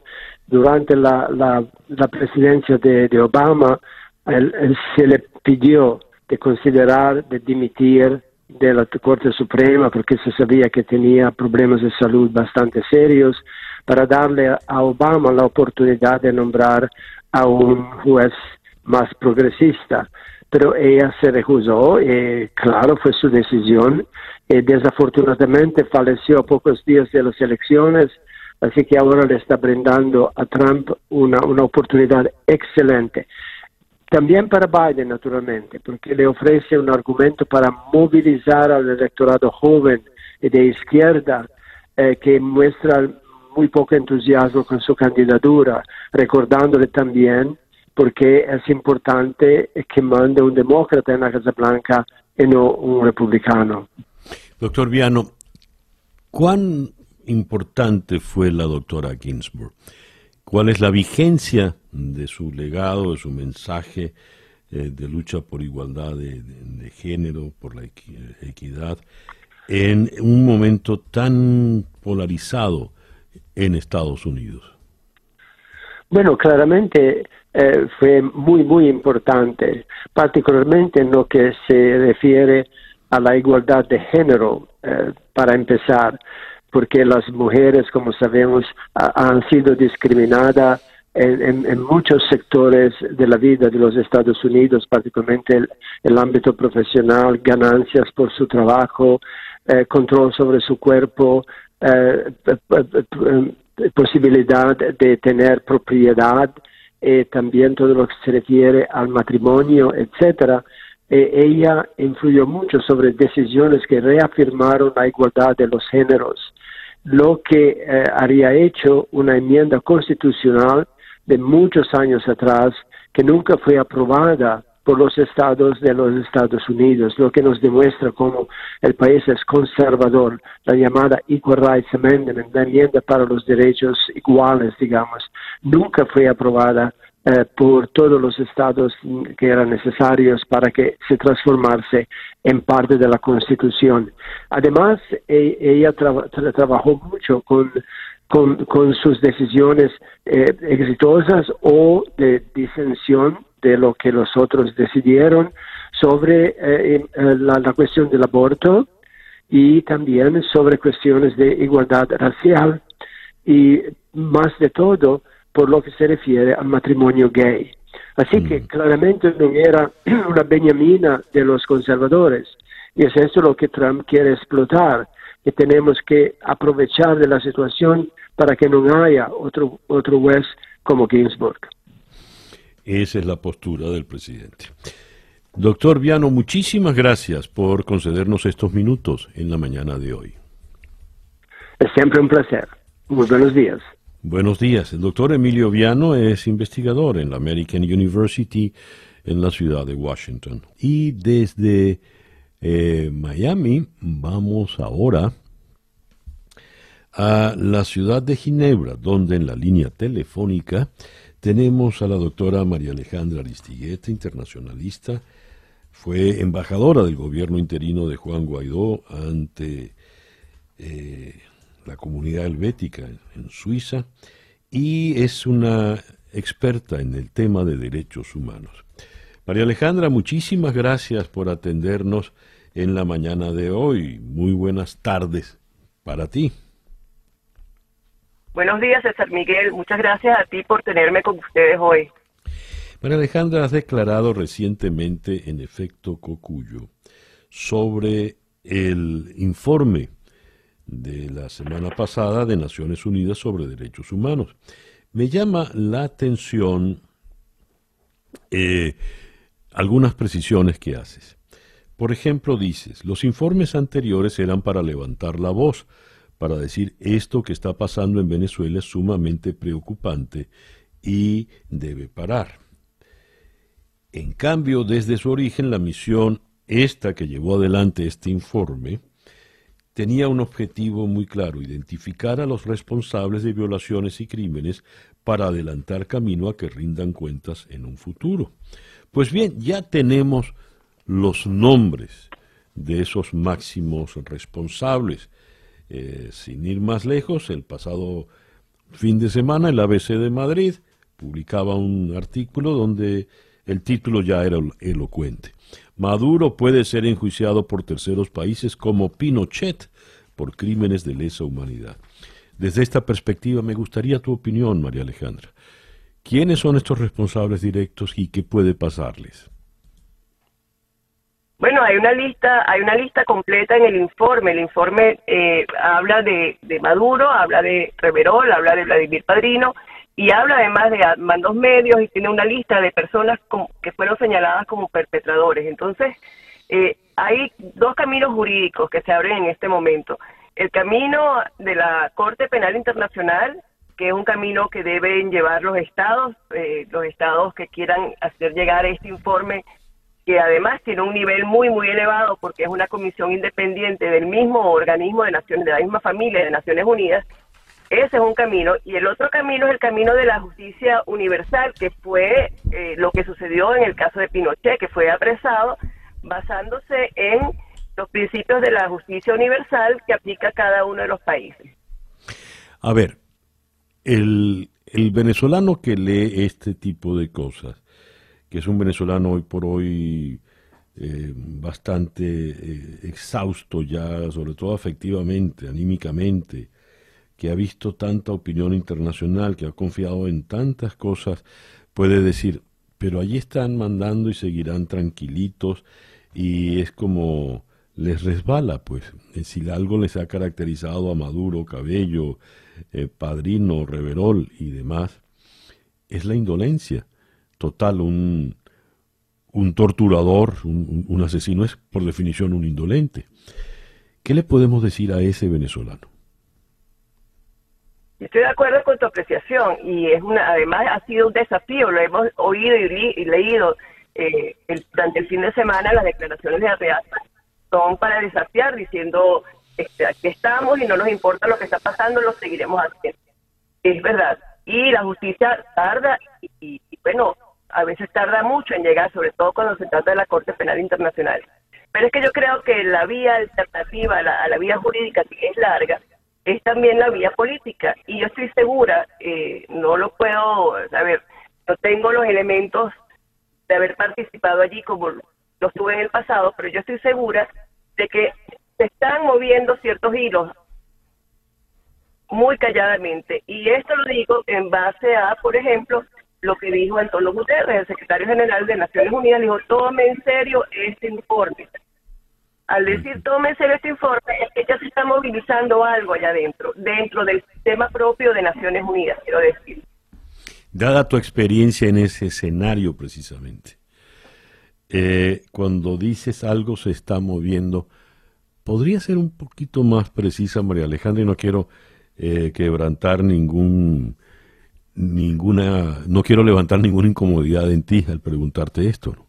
durante la, la, presidencia de, Obama se le pidió de considerar de dimitir de la Corte Suprema porque se sabía que tenía problemas de salud bastante serios para darle a Obama la oportunidad de nombrar a un juez más progresista. Pero ella se rehusó y claro, fue su decisión. Y desafortunadamente falleció a pocos días de las elecciones Así que ahora le está brindando a Trump una, una oportunidad excelente. También para Biden, naturalmente, porque le ofrece un argumento para movilizar al electorado joven y de izquierda eh, muestra muy poco entusiasmo con su candidatura, recordándole también porque es importante que mande un demócrata en la Casa Blanca y no un republicano. Doctor Viano, ¿cuán importante fue la doctora Ginsburg. ¿Cuál es la vigencia de su legado, de su mensaje eh, de lucha por igualdad de, género, por la equidad, en un momento tan polarizado en Estados Unidos? Bueno, claramente eh, fue muy, muy importante, particularmente en lo que se refiere a la igualdad de género, eh, para empezar porque las mujeres, como sabemos, han sido discriminadas en, muchos sectores de la vida de los Estados Unidos, particularmente el, ámbito profesional, ganancias por su trabajo, eh, control sobre su cuerpo, eh, posibilidad de tener propiedad, eh, también todo lo que se refiere al matrimonio, etcétera. ella influyó mucho sobre decisiones que reafirmaron la igualdad de los géneros, lo que habría hecho una enmienda constitucional de muchos años atrás que nunca fue aprobada por los estados de los Estados Unidos, lo que nos demuestra cómo el país es conservador. La llamada Equal Rights Amendment, la enmienda para los derechos iguales, digamos, nunca fue aprobada eh, por todos los estados que eran necesarios para que se transformase en parte de la Constitución. Además, e, ella trabajó mucho con con, sus decisiones eh, exitosas o de disensión de lo que los otros decidieron sobre eh, la, cuestión del aborto y también sobre cuestiones de igualdad racial y más de todo por lo que se refiere al matrimonio gay. Así que mm. claramente no era una Benjamina de los conservadores y es eso lo que Trump quiere explotar, que tenemos que aprovechar de la situación para que no haya otro, otro West como Ginsburg. Esa es la postura del presidente. Doctor Viano, muchísimas gracias por concedernos estos minutos en la mañana de hoy. Es siempre un placer. Muy buenos días. Buenos días. El doctor Emilio Viano es investigador en la American University en la ciudad de Washington. Y desde eh, Miami vamos ahora a la ciudad de Ginebra, donde en la línea telefónica tenemos a la doctora María Alejandra Aristigueta, internacionalista, fue embajadora del gobierno interino de Juan Guaidó ante eh, la comunidad helvética en Suiza y es una experta en el tema de derechos humanos. María Alejandra, muchísimas gracias por atendernos en la mañana de hoy. Muy buenas tardes para ti. Buenos días, César Miguel. Muchas gracias a ti por tenerme con ustedes hoy. María Alejandra, has declarado recientemente en efecto Cocuyo sobre el informe de la semana pasada de Naciones Unidas sobre Derechos Humanos. Me llama la atención eh, algunas precisiones que haces. Por ejemplo, dices, los informes anteriores eran para levantar la voz, para decir esto que está pasando en Venezuela es sumamente preocupante y debe parar. En cambio, desde su origen, la misión, esta que llevó adelante este informe, tenía un objetivo muy claro, identificar a los responsables de violaciones y crímenes para adelantar camino a que rindan cuentas en un futuro. Pues bien, ya tenemos los nombres de esos máximos responsables. Eh, sin ir más lejos, el pasado fin de semana el ABC de Madrid publicaba un artículo donde el título ya era elocuente. Maduro puede ser enjuiciado por terceros países como Pinochet por crímenes de lesa humanidad. Desde esta perspectiva me gustaría tu opinión, María Alejandra. ¿Quiénes son estos responsables directos y qué puede pasarles? Bueno, hay una lista, hay una lista completa en el informe. El informe eh, habla de, Maduro, habla de Reverol, habla de Vladimir Padrino y habla además de mandos medios y tiene una lista de personas que fueron señaladas como perpetradores. Entonces, eh, hay dos caminos jurídicos que se abren en este momento. El camino de la Corte Penal Internacional, que es un camino que deben llevar los estados, eh, los estados que quieran hacer llegar este informe que además tiene un nivel muy, muy elevado porque es una comisión independiente del mismo organismo de Naciones, de la misma familia de Naciones Unidas, ese es un camino. Y el otro camino es el camino de la justicia universal, que fue eh, lo que sucedió en el caso de Pinochet, que fue apresado basándose en los principios de la justicia universal que aplica cada uno de los países. A ver, el, el venezolano que lee este tipo de cosas, que es un venezolano hoy por hoy eh, bastante eh, exhausto ya, sobre todo afectivamente, anímicamente, que ha visto tanta opinión internacional, que ha confiado en tantas cosas, puede decir, pero allí están mandando y seguirán tranquilitos y es como les resbala, pues. Eh, si algo les ha caracterizado a Maduro, Cabello, eh, Padrino, Reverol y demás, es la indolencia total. Un, un torturador, un, asesino es por definición un indolente. ¿Qué le podemos decir a ese venezolano? Estoy de acuerdo con tu apreciación y es una, además ha sido un desafío, lo hemos oído y, leído eh, durante el fin de semana las declaraciones de Arreaza son para desafiar diciendo este, aquí estamos y no nos importa lo que está pasando, lo seguiremos haciendo. Es verdad. Y la justicia tarda y bueno, a veces tarda mucho en llegar, sobre todo cuando se trata de la Corte Penal Internacional. Pero es que yo creo que la vía alternativa a la, vía jurídica, que es larga, es también la vía política. Y yo estoy segura, eh, no lo puedo, saber, no tengo los elementos de haber participado allí como lo estuve en el pasado, pero yo estoy segura de que se están moviendo ciertos hilos muy calladamente. Y esto lo digo en base a, por ejemplo, lo que dijo Antonio Guterres, el secretario general de Naciones Unidas, dijo, tome en serio este informe. Al decir serio este informe, es que ya se está movilizando algo allá adentro, dentro del sistema propio de Naciones Unidas, quiero decir. Dada tu experiencia en ese escenario precisamente, eh, cuando dices algo se está moviendo, ¿podría ser un poquito más precisa, María Alejandra? Y no quiero eh, quebrantar ningún ninguna, no quiero levantar ninguna incomodidad en ti al preguntarte esto, ¿no?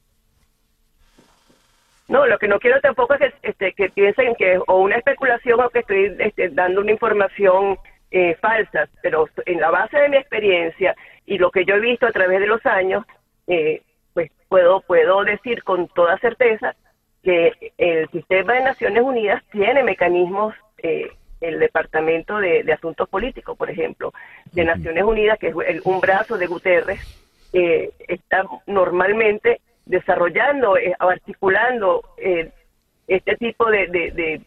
No, lo que no quiero tampoco es que, este, que piensen que es o una especulación o que estoy este, dando una información eh, falsa, pero en la base de mi experiencia y lo que yo he visto a través de los años, eh, pues puedo, puedo decir con toda certeza que el sistema de Naciones Unidas tiene mecanismos eh, el Departamento de, Asuntos Políticos, por ejemplo, de Naciones Unidas, que es un brazo de Guterres, eh, está normalmente desarrollando, eh, articulando eh, este tipo de,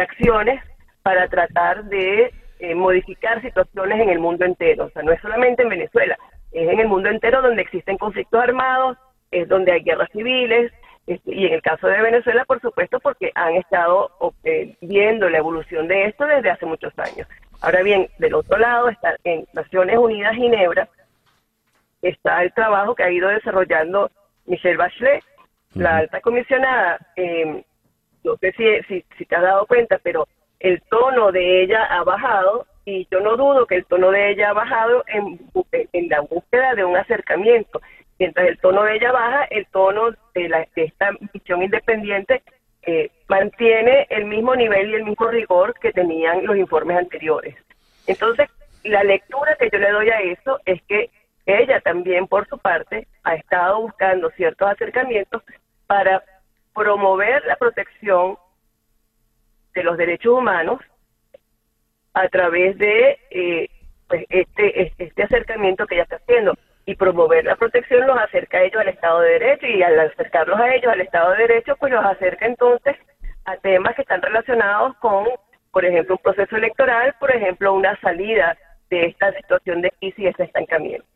acciones para tratar de eh, modificar situaciones en el mundo entero. O sea, no es solamente en Venezuela, es en el mundo entero donde existen conflictos armados, es donde hay guerras civiles, y en el caso de Venezuela, por supuesto, porque han estado eh, viendo la evolución de esto desde hace muchos años. Ahora bien, del otro lado está en Naciones Unidas Ginebra, está el trabajo que ha ido desarrollando Michelle Bachelet, la alta comisionada. Em, no sé si, si, te has dado cuenta, pero el tono de ella ha bajado y yo no dudo que el tono de ella ha bajado en, en la búsqueda de un acercamiento mientras el tono de ella baja, el tono de, la, esta misión independiente eh, mantiene el mismo nivel y el mismo rigor que tenían los informes anteriores. Entonces, la lectura que yo le doy a eso es que ella también, por su parte, ha estado buscando ciertos acercamientos para promover la protección de los derechos humanos a través de eh, pues este, este acercamiento que ella está haciendo y promover la protección los acerca a ellos al Estado de Derecho y al acercarlos a ellos al Estado de Derecho, pues los acerca entonces a temas que están relacionados con, por ejemplo, un proceso electoral, por ejemplo, una salida de esta situación de crisis y este estancamiento.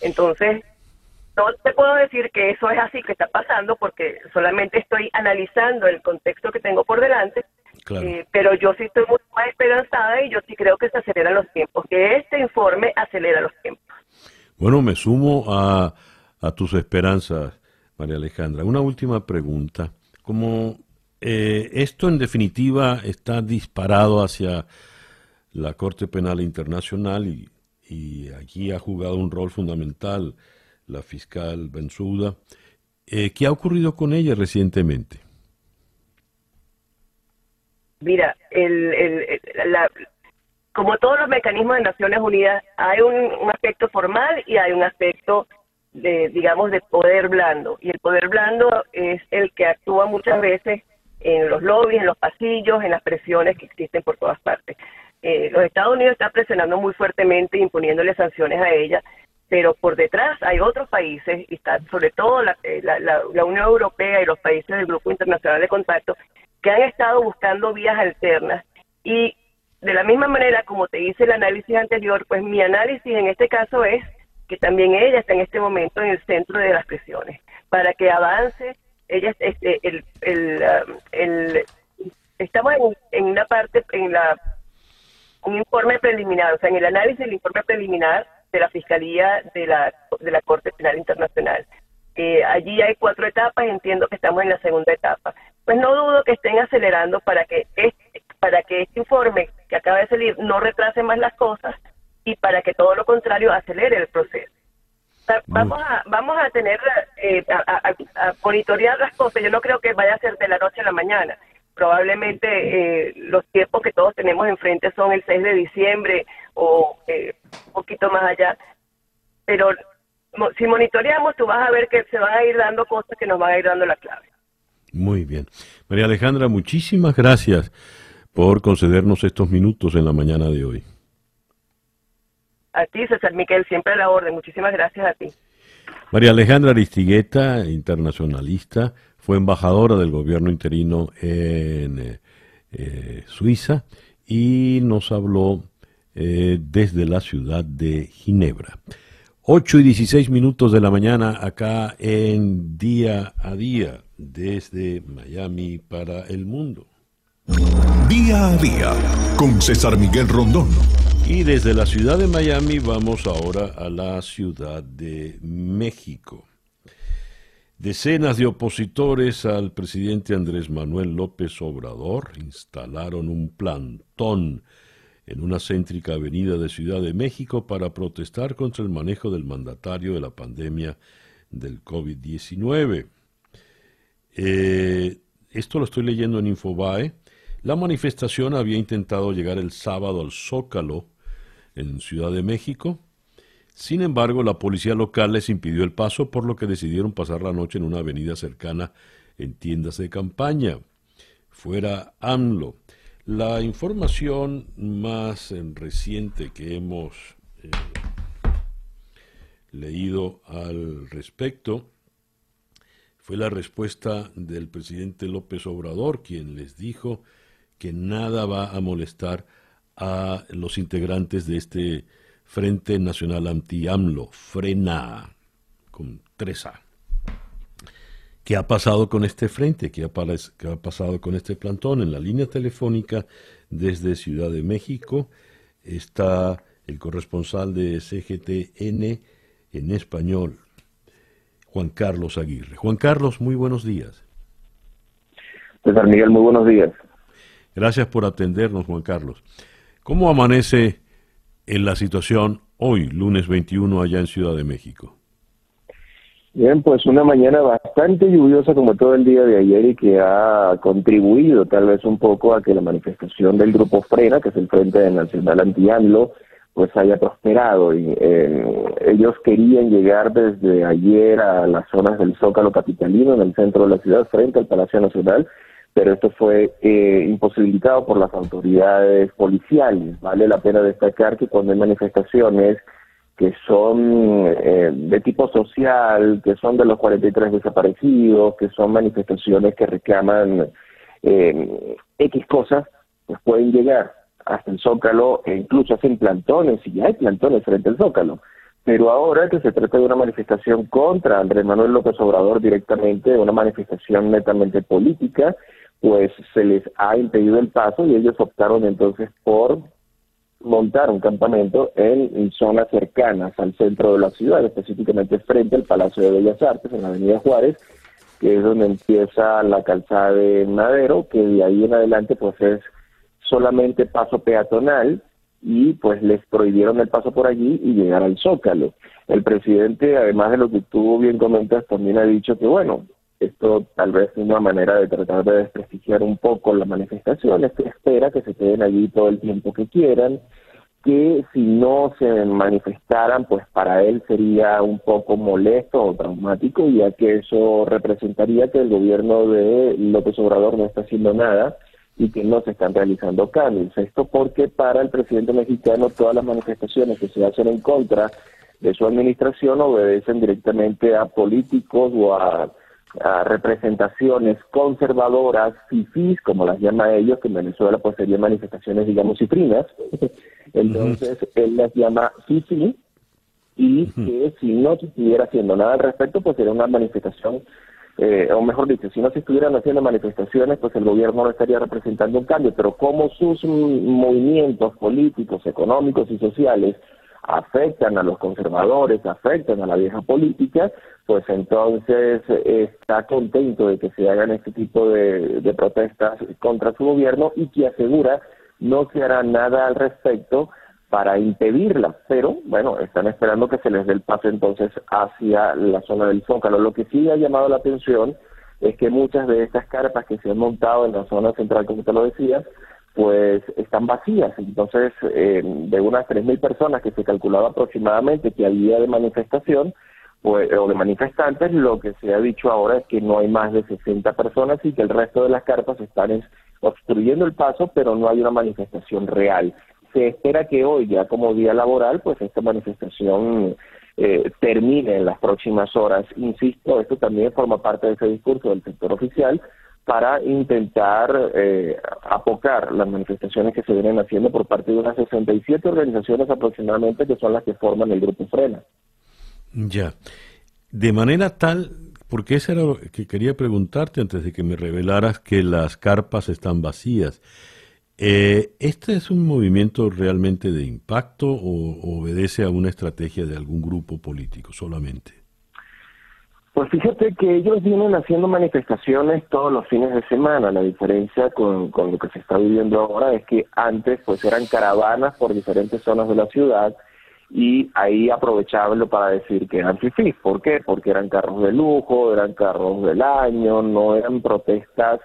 Entonces, no te puedo decir que eso es así que está pasando porque solamente estoy analizando el contexto que tengo por delante, eh, pero yo sí estoy muy más esperanzada y yo sí creo que se aceleran los tiempos, que este informe acelera los tiempos. Bueno, me sumo a, tus esperanzas, María Alejandra. Una última pregunta. Como eh, esto en definitiva está disparado hacia la Corte Penal Internacional y, y aquí ha jugado un rol fundamental la fiscal Benzuda, eh, ¿qué ha ocurrido con ella recientemente? Mira, el, el, la, como todos los mecanismos de Naciones Unidas, hay un, aspecto formal y hay un aspecto de, digamos, de poder blando. Y el poder blando es el que actúa muchas veces en los lobbies, en los pasillos, en las presiones que existen por todas partes. Eh, los Estados Unidos están presionando muy fuertemente, imponiéndole sanciones a ella, pero por detrás hay otros países, y está sobre todo la, eh, la Unión Europea y los países del Grupo Internacional de Contacto, que han estado buscando vías alternas. Y de la misma manera como te hice el análisis anterior, pues mi análisis en este caso es que también ella está en este momento en el centro de las presiones, para que avance, ella, este, el, el, um, el, estamos en, una parte, en la un informe preliminar, o sea, en el análisis del informe preliminar de la Fiscalía de la, de la Corte Penal Internacional. Eh, allí hay cuatro etapas, entiendo que estamos en la segunda etapa. Pues no dudo que estén acelerando para que este, para que este informe que acaba de salir no retrase más las cosas y para que todo lo contrario acelere el proceso. vamos a vamos a tener eh, a, monitorear las cosas. Yo no creo que vaya a ser de la noche a la mañana. Probablemente eh, los tiempos que todos tenemos enfrente son el 6 de diciembre o eh, un poquito más allá. Pero si monitoreamos, tú vas a ver que se van a ir dando cosas que nos van a ir dando la clave. Muy bien. María Alejandra, muchísimas gracias por concedernos estos minutos en la mañana de hoy. A ti, César Miquel, siempre a la orden. Muchísimas gracias a ti. María Alejandra Aristigueta, internacionalista, fue embajadora del gobierno interino en eh, eh, Suiza y nos habló eh, desde la ciudad de Ginebra. 8 y 16 minutos de la mañana acá en Día a Día desde Miami para el mundo. Día a día con César Miguel Rondón. Y desde la ciudad de Miami vamos ahora a la ciudad de México. Decenas de opositores al presidente Andrés Manuel López Obrador instalaron un plantón en una céntrica avenida de Ciudad de México para protestar contra el manejo del mandatario de la pandemia del COVID-19. Eh, esto lo estoy leyendo en Infobae. La manifestación había intentado llegar el sábado al Zócalo en Ciudad de México. Sin embargo, la policía local les impidió el paso, por lo que decidieron pasar la noche en una avenida cercana en tiendas de campaña. Fuera AMLO. La información más eh, reciente que hemos eh, leído al respecto fue la respuesta del presidente López Obrador, quien les dijo que nada va a molestar a los integrantes de este Frente Nacional Anti-AMLO, FRENA, con 3A. ¿Qué ha pasado con este frente? ¿Qué ha, ¿Qué ha, pasado con este plantón? En la línea telefónica desde Ciudad de México está el corresponsal de CGTN en español, Juan Carlos Aguirre. Juan Carlos, muy buenos días. César Miguel, muy buenos días. Gracias por atendernos, Juan Carlos. ¿Cómo amanece en la situación hoy, lunes 21, allá en Ciudad de México? Bien, pues una mañana bastante lluviosa como todo el día de ayer y que ha contribuido tal vez un poco a que la manifestación del grupo Frena, que es el Frente Nacional Anti-AMLO, pues haya prosperado. Y, eh, ellos querían llegar desde ayer a las zonas del Zócalo Capitalino, en el centro de la ciudad, frente al Palacio Nacional, pero esto fue eh, imposibilitado por las autoridades policiales. Vale la pena destacar que cuando hay manifestaciones que son eh, de tipo social, que son de los 43 desaparecidos, que son manifestaciones que reclaman eh, X cosas, pues pueden llegar hasta el Zócalo e incluso hacen plantones, y hay plantones frente al Zócalo. Pero ahora que se trata de una manifestación contra Andrés Manuel López Obrador directamente, una manifestación netamente política, pues se les ha impedido el paso y ellos optaron entonces por montar un campamento en, zonas cercanas al centro de la ciudad, específicamente frente al Palacio de Bellas Artes, en la Avenida Juárez, que es donde empieza la calzada de Madero, que de ahí en adelante pues es solamente paso peatonal y pues les prohibieron el paso por allí y llegar al Zócalo. El presidente, además de lo que tú bien comentas, también ha dicho que bueno, esto tal vez es una manera de tratar de desprestigiar un poco las manifestaciones, que espera que se queden allí todo el tiempo que quieran, que si no se manifestaran, pues para él sería un poco molesto o traumático, ya que eso representaría que el gobierno de López Obrador no está haciendo nada y que no se están realizando cambios. Esto porque para el presidente mexicano todas las manifestaciones que se hacen en contra de su administración obedecen directamente a políticos o a representaciones conservadoras, fifís, como las llama ellos, que en Venezuela pues serían manifestaciones, digamos, citrinas. Entonces, él las llama fifí y que si no se estuviera haciendo nada al respecto, pues sería una manifestación, eh, o mejor dicho, si no se estuvieran haciendo manifestaciones, pues el gobierno no estaría representando un cambio, pero como sus movimientos políticos, económicos y sociales afectan a los conservadores, afectan a la vieja política, pues entonces está contento de que se hagan este tipo de, de protestas contra su gobierno y que asegura no se hará nada al respecto para impedirla, pero bueno, están esperando que se les dé el paso entonces hacia la zona del Zócalo. Lo que sí ha llamado la atención es que muchas de estas carpas que se han montado en la zona central, como te lo decía, pues están vacías. Entonces, eh, de unas 3.000 personas que se calculaba aproximadamente que había de manifestación, pues, o de manifestantes, lo que se ha dicho ahora es que no hay más de 60 personas y que el resto de las carpas están obstruyendo el paso, pero no hay una manifestación real se espera que hoy, ya como día laboral, pues esta manifestación eh, termine en las próximas horas. Insisto, esto también forma parte de ese discurso del sector oficial para intentar eh, apocar las manifestaciones que se vienen haciendo por parte de unas 67 organizaciones aproximadamente que son las que forman el Grupo Frena. Ya. De manera tal, porque eso era lo que quería preguntarte antes de que me revelaras que las carpas están vacías. Eh, ¿Este es un movimiento realmente de impacto o obedece a una estrategia de algún grupo político solamente? Pues fíjate que ellos vienen haciendo manifestaciones todos los fines de semana. La diferencia con, lo que se está viviendo ahora es que antes pues eran caravanas por diferentes zonas de la ciudad y ahí aprovechaban para decir que eran fifís. ¿Por qué? Porque eran carros de lujo, eran carros del año, no eran protestas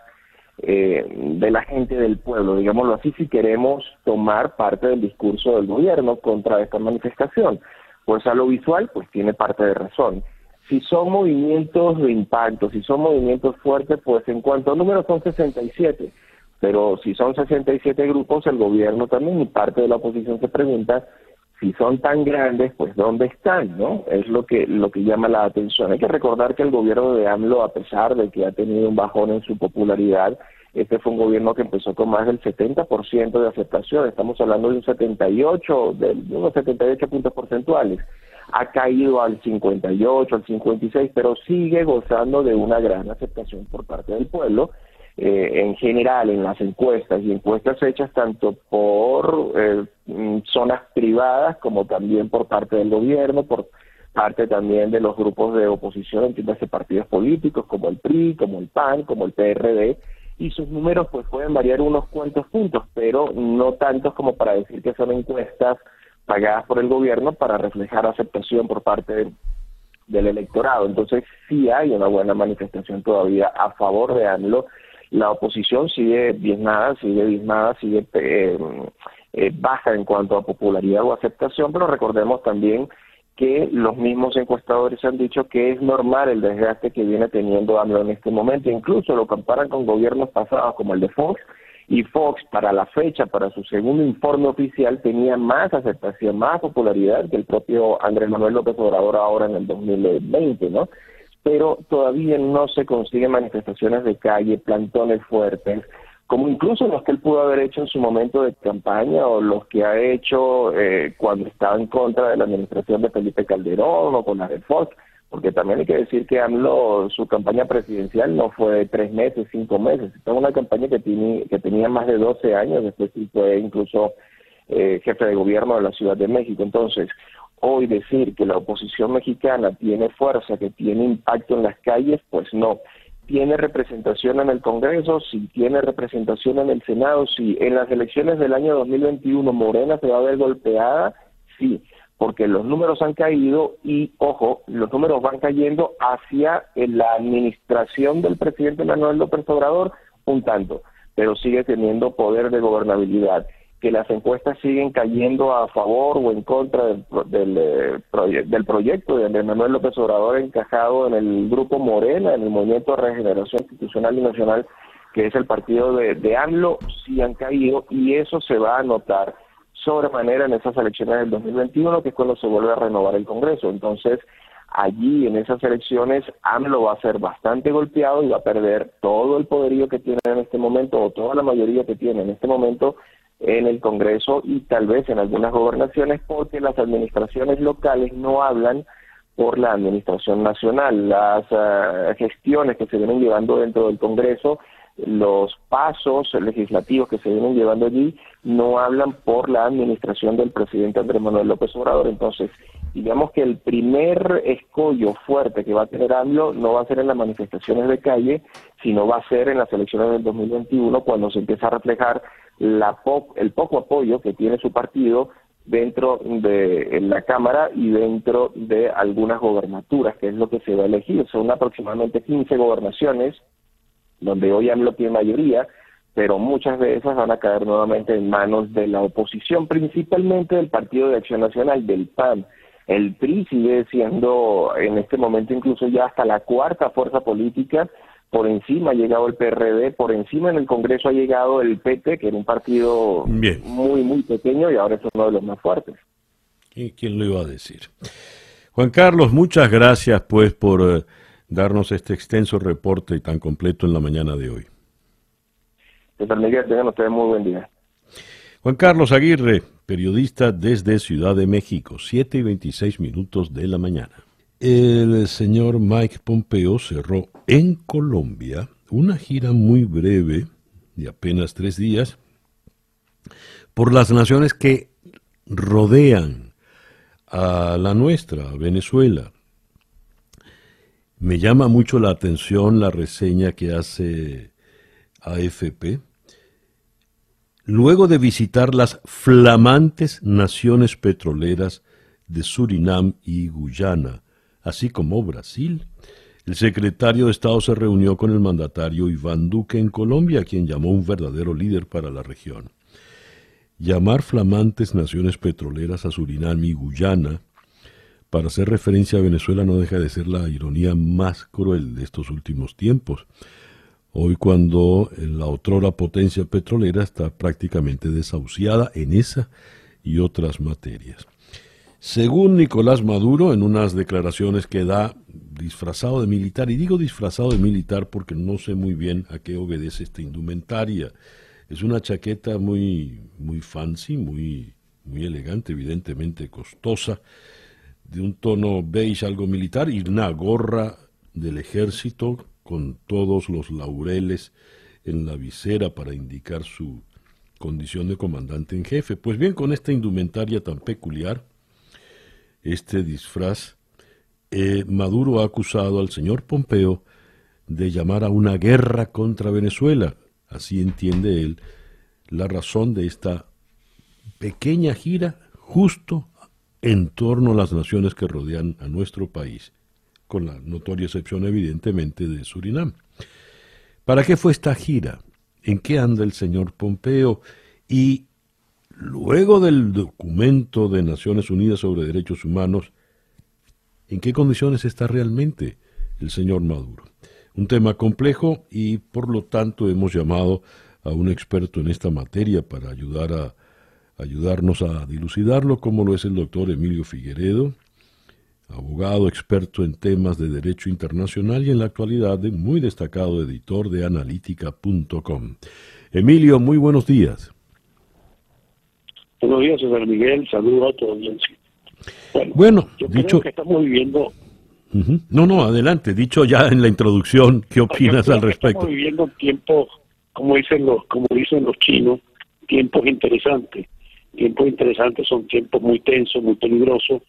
eh, de la gente del pueblo, digámoslo así, si queremos tomar parte del discurso del gobierno contra esta manifestación. Pues a lo visual, pues tiene parte de razón. Si son movimientos de impacto, si son movimientos fuertes, pues en cuanto a números son 67, pero si son 67 grupos, el gobierno también y parte de la oposición se pregunta si son tan grandes, pues dónde están, ¿no? Es lo que lo que llama la atención. Hay que recordar que el gobierno de AMLO, a pesar de que ha tenido un bajón en su popularidad, este fue un gobierno que empezó con más del 70% de aceptación. Estamos hablando de un 78, de unos 78 puntos porcentuales. Ha caído al 58, al 56, pero sigue gozando de una gran aceptación por parte del pueblo eh, en general en las encuestas y encuestas hechas tanto por eh, mm, zonas privadas como también por parte del gobierno, por parte también de los grupos de oposición, entiéndase partidos políticos como el PRI, como el PAN, como el PRD, y sus números pues pueden variar unos cuantos puntos, pero no tantos como para decir que son encuestas pagadas por el gobierno para reflejar aceptación por parte del electorado. Entonces sí hay una buena manifestación todavía a favor de AMLO la oposición sigue diezmada, sigue diezmada, sigue eh, eh, baja en cuanto a popularidad o aceptación, pero recordemos también que los mismos encuestadores han dicho que es normal el desgaste que viene teniendo AMLO en este momento, incluso lo comparan con gobiernos pasados como el de Fox, y Fox para la fecha, para su segundo informe oficial, tenía más aceptación, más popularidad que el propio Andrés Manuel López Obrador ahora en el 2020, ¿no? pero todavía no se consiguen manifestaciones de calle, plantones fuertes, como incluso los que él pudo haber hecho en su momento de campaña o los que ha hecho eh, cuando estaba en contra de la administración de Felipe Calderón o con la de Fox, porque también hay que decir que AMLO, su campaña presidencial no fue tres meses, cinco meses, fue una campaña que, tiene, que tenía más de 12 años, después fue incluso eh, jefe de gobierno de la Ciudad de México. Entonces, hoy decir que la oposición mexicana tiene fuerza, que tiene impacto en las calles, pues no. ¿Tiene representación en el Congreso? Sí. ¿Tiene representación en el Senado? Sí. ¿En las elecciones del año 2021 Morena se va a ver golpeada? Sí. Porque los números han caído y, ojo, los números van cayendo hacia la administración del presidente Manuel López Obrador un tanto, pero sigue teniendo poder de gobernabilidad que las encuestas siguen cayendo a favor o en contra del, del, eh, del proyecto de Manuel López Obrador encajado en el grupo Morena, en el Movimiento de Regeneración Institucional y Nacional, que es el partido de, de AMLO, sí han caído y eso se va a notar sobremanera en esas elecciones del 2021, que es cuando se vuelve a renovar el Congreso. Entonces, allí en esas elecciones AMLO va a ser bastante golpeado y va a perder todo el poderío que tiene en este momento o toda la mayoría que tiene en este momento en el Congreso y tal vez en algunas gobernaciones porque las administraciones locales no hablan por la administración nacional. Las eh, gestiones que se vienen llevando dentro del Congreso, los pasos legislativos que se vienen llevando allí, no hablan por la administración del presidente Andrés Manuel López Obrador. Entonces, digamos que el primer escollo fuerte que va a tener AMLO no va a ser en las manifestaciones de calle, sino va a ser en las elecciones del 2021 cuando se empieza a reflejar la el poco apoyo que tiene su partido dentro de la Cámara y dentro de algunas gobernaturas, que es lo que se va a elegir. Son aproximadamente 15 gobernaciones, donde hoy AMLO tiene mayoría, pero muchas de esas van a caer nuevamente en manos de la oposición, principalmente del Partido de Acción Nacional, del PAN. El PRI sigue siendo en este momento incluso ya hasta la cuarta fuerza política, por encima ha llegado el PRD, por encima en el Congreso ha llegado el PT, que era un partido muy, muy pequeño y ahora es uno de los más fuertes. ¿Y quién lo iba a decir? Juan Carlos, muchas gracias pues por eh, darnos este extenso reporte tan completo en la mañana de hoy. Miguel, tengan ustedes muy buen día. Juan Carlos Aguirre, periodista desde Ciudad de México, 7 y 26 minutos de la mañana. El señor Mike Pompeo cerró en Colombia una gira muy breve de apenas tres días por las naciones que rodean a la nuestra, Venezuela. Me llama mucho la atención la reseña que hace AFP luego de visitar las flamantes naciones petroleras de Surinam y Guyana, así como Brasil, el secretario de Estado se reunió con el mandatario Iván Duque en Colombia, quien llamó un verdadero líder para la región. Llamar flamantes naciones petroleras a Surinam y Guyana para hacer referencia a Venezuela no deja de ser la ironía más cruel de estos últimos tiempos. Hoy cuando la otrora potencia petrolera está prácticamente desahuciada en esa y otras materias. Según Nicolás Maduro, en unas declaraciones que da disfrazado de militar, y digo disfrazado de militar porque no sé muy bien a qué obedece esta indumentaria. Es una chaqueta muy, muy fancy, muy, muy elegante, evidentemente costosa, de un tono beige algo militar, y una gorra del ejército con todos los laureles en la visera para indicar su condición de comandante en jefe. Pues bien, con esta indumentaria tan peculiar, este disfraz, eh, Maduro ha acusado al señor Pompeo de llamar a una guerra contra Venezuela. Así entiende él la razón de esta pequeña gira justo en torno a las naciones que rodean a nuestro país con la notoria excepción evidentemente de Surinam. ¿Para qué fue esta gira? ¿En qué anda el señor Pompeo? Y luego del documento de Naciones Unidas sobre Derechos Humanos, ¿en qué condiciones está realmente el señor Maduro? Un tema complejo y por lo tanto hemos llamado a un experto en esta materia para ayudar a ayudarnos a dilucidarlo, como lo es el doctor Emilio Figueredo, abogado experto en temas de derecho internacional y en la actualidad muy destacado editor de analítica.com. Emilio, muy buenos días. Buenos días, César Miguel. Saludos a toda audiencia. Bueno, dicho que estamos viviendo. No, no, adelante. Dicho ya en la introducción, ¿qué opinas al respecto? Estamos viviendo tiempos, como dicen los, como dicen los chinos, tiempos interesantes. Tiempos interesantes son tiempos muy tensos, muy peligrosos,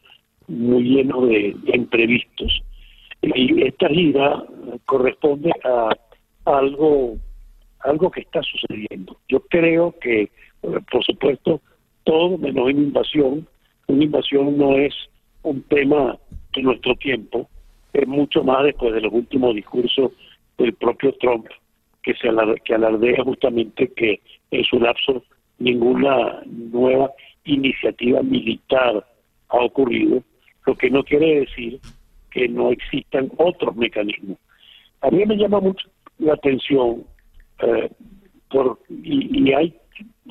muy lleno de, imprevistos. Y esta gira corresponde a, algo, algo que está sucediendo. Yo creo que, por supuesto, todo menos una invasión. Una invasión no es un tema de nuestro tiempo, es mucho más después de los últimos discursos del propio Trump, que, se alardea justamente que en su lapso ninguna nueva iniciativa militar ha ocurrido lo que no quiere decir que no existan otros mecanismos. A mí me llama mucho la atención eh, por, y, hay,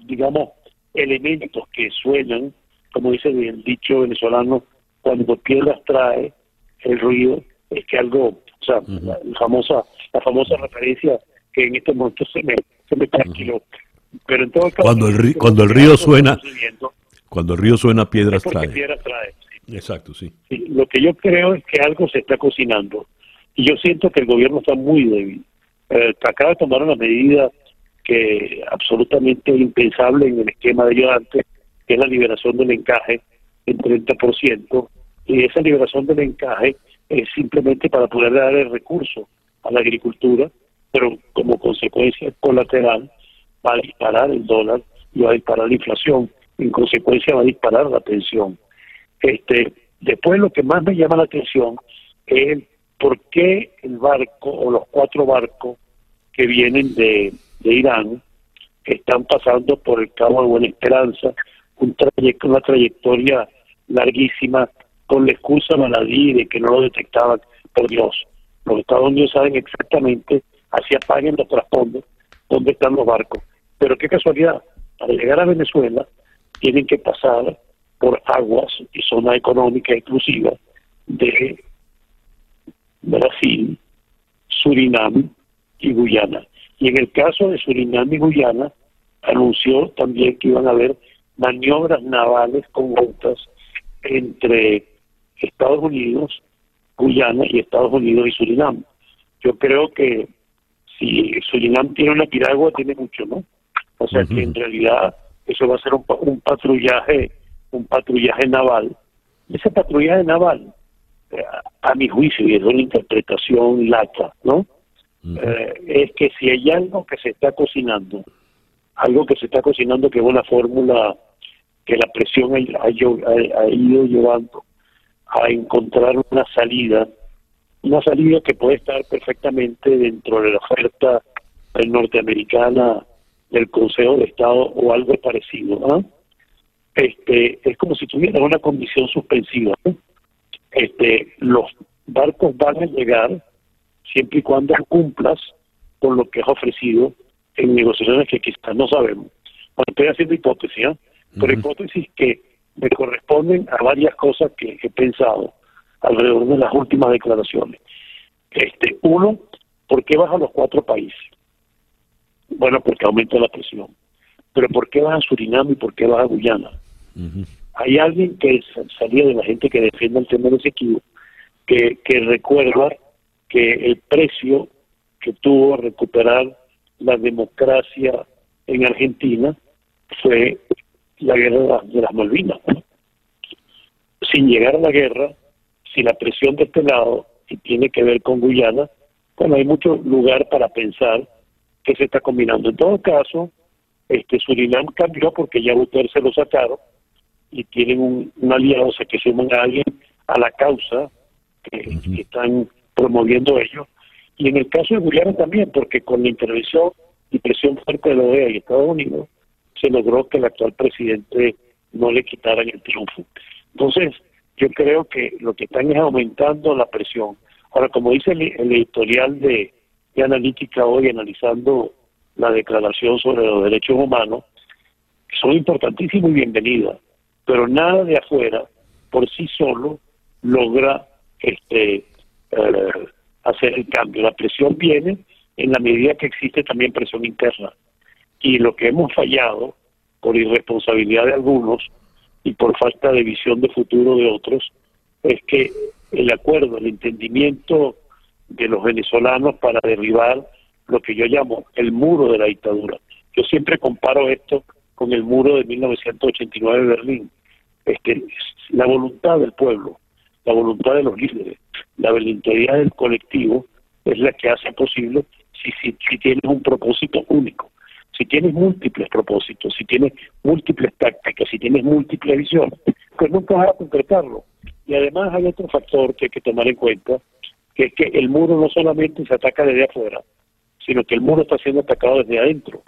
digamos, elementos que suenan, como dice el dicho venezolano, cuando piedras trae, el ruido, es que algo, o sea, la, famosa la famosa referencia que en este momento se me, se me tranquiló. Pero en todo caso, cuando el, río, cuando el río suena, cuando el río suena, piedras trae. Piedras trae Exacto, sí. Lo que yo creo es que algo se está cocinando y yo siento que el gobierno está muy débil. Eh, acaba de tomar una medida que absolutamente impensable en el esquema de ayudante, que es la liberación del encaje en 30%, y esa liberación del encaje es simplemente para poder dar el recurso a la agricultura, pero como consecuencia colateral va a disparar el dólar y va a disparar la inflación, en consecuencia va a disparar la tensión. Este, después lo que más me llama la atención es por qué el barco o los cuatro barcos que vienen de, de Irán están pasando por el Cabo de Buena Esperanza, un trayecto, una trayectoria larguísima con la excusa maladí de que no lo detectaban. Por Dios, los Estados Unidos saben exactamente, hacia paguen los trasfondos, dónde están los barcos. Pero qué casualidad, para llegar a Venezuela tienen que pasar por aguas y zona económica exclusiva de Brasil, Surinam y Guyana. Y en el caso de Surinam y Guyana, anunció también que iban a haber maniobras navales conjuntas entre Estados Unidos, Guyana y Estados Unidos y Surinam. Yo creo que si Surinam tiene una piragua, tiene mucho, ¿no? O sea que en realidad eso va a ser un, patrullaje, un patrullaje naval. Ese patrullaje naval, eh, a mi juicio, y es una interpretación lata, ¿no? Eh, es que si hay algo que se está cocinando, algo que se está cocinando que es una fórmula que la presión ha, ido llevando a encontrar una salida, una salida que puede estar perfectamente dentro de la oferta norteamericana del Consejo de Estado o algo parecido. ¿ah? Este, es como si tuviera una condición suspensiva. Este, los barcos van a llegar siempre y cuando cumplas con lo que has ofrecido en negociaciones que quizás no sabemos. Bueno, estoy haciendo hipótesis, ¿eh? pero hipótesis que me corresponden a varias cosas que he pensado alrededor de las últimas declaraciones. Este, uno, ¿por qué bajan los cuatro países? Bueno, porque aumenta la presión. Pero ¿por qué baja Surinam y por qué baja Guyana? Hay alguien que salía de la gente que defiende el tema de Esequibo, que, que recuerda que el precio que tuvo recuperar la democracia en Argentina fue la guerra de las Malvinas. Sin llegar a la guerra, si la presión de este lado y tiene que ver con Guyana, bueno, hay mucho lugar para pensar que se está combinando. En todo caso, este Surinam cambió porque ya Butler se lo sacaron y tienen un, aliado, o sea, que suman a alguien a la causa que están promoviendo ellos. Y en el caso de Guyana también, porque con la intervención y presión fuerte de la OEA y Estados Unidos, se logró que el actual presidente no le quitaran el triunfo. Entonces, yo creo que lo que están es aumentando la presión. Ahora, como dice el, editorial de, de Analítica hoy, analizando la declaración sobre los derechos humanos, son importantísimos y bienvenidas, pero nada de afuera por sí solo logra este eh, hacer el cambio. La presión viene en la medida que existe también presión interna. Y lo que hemos fallado por irresponsabilidad de algunos y por falta de visión de futuro de otros es que el acuerdo, el entendimiento de los venezolanos para derribar lo que yo llamo el muro de la dictadura. Yo siempre comparo esto con el muro de 1989 de Berlín. Este, la voluntad del pueblo, la voluntad de los líderes, la voluntad del colectivo es la que hace posible si, si, si tienes un propósito único. Si tienes múltiples propósitos, si tienes múltiples tácticas, si tienes múltiples visiones, pues nunca vas a concretarlo. Y además hay otro factor que hay que tomar en cuenta, que es que el muro no solamente se ataca desde afuera, sino que el muro está siendo atacado desde adentro.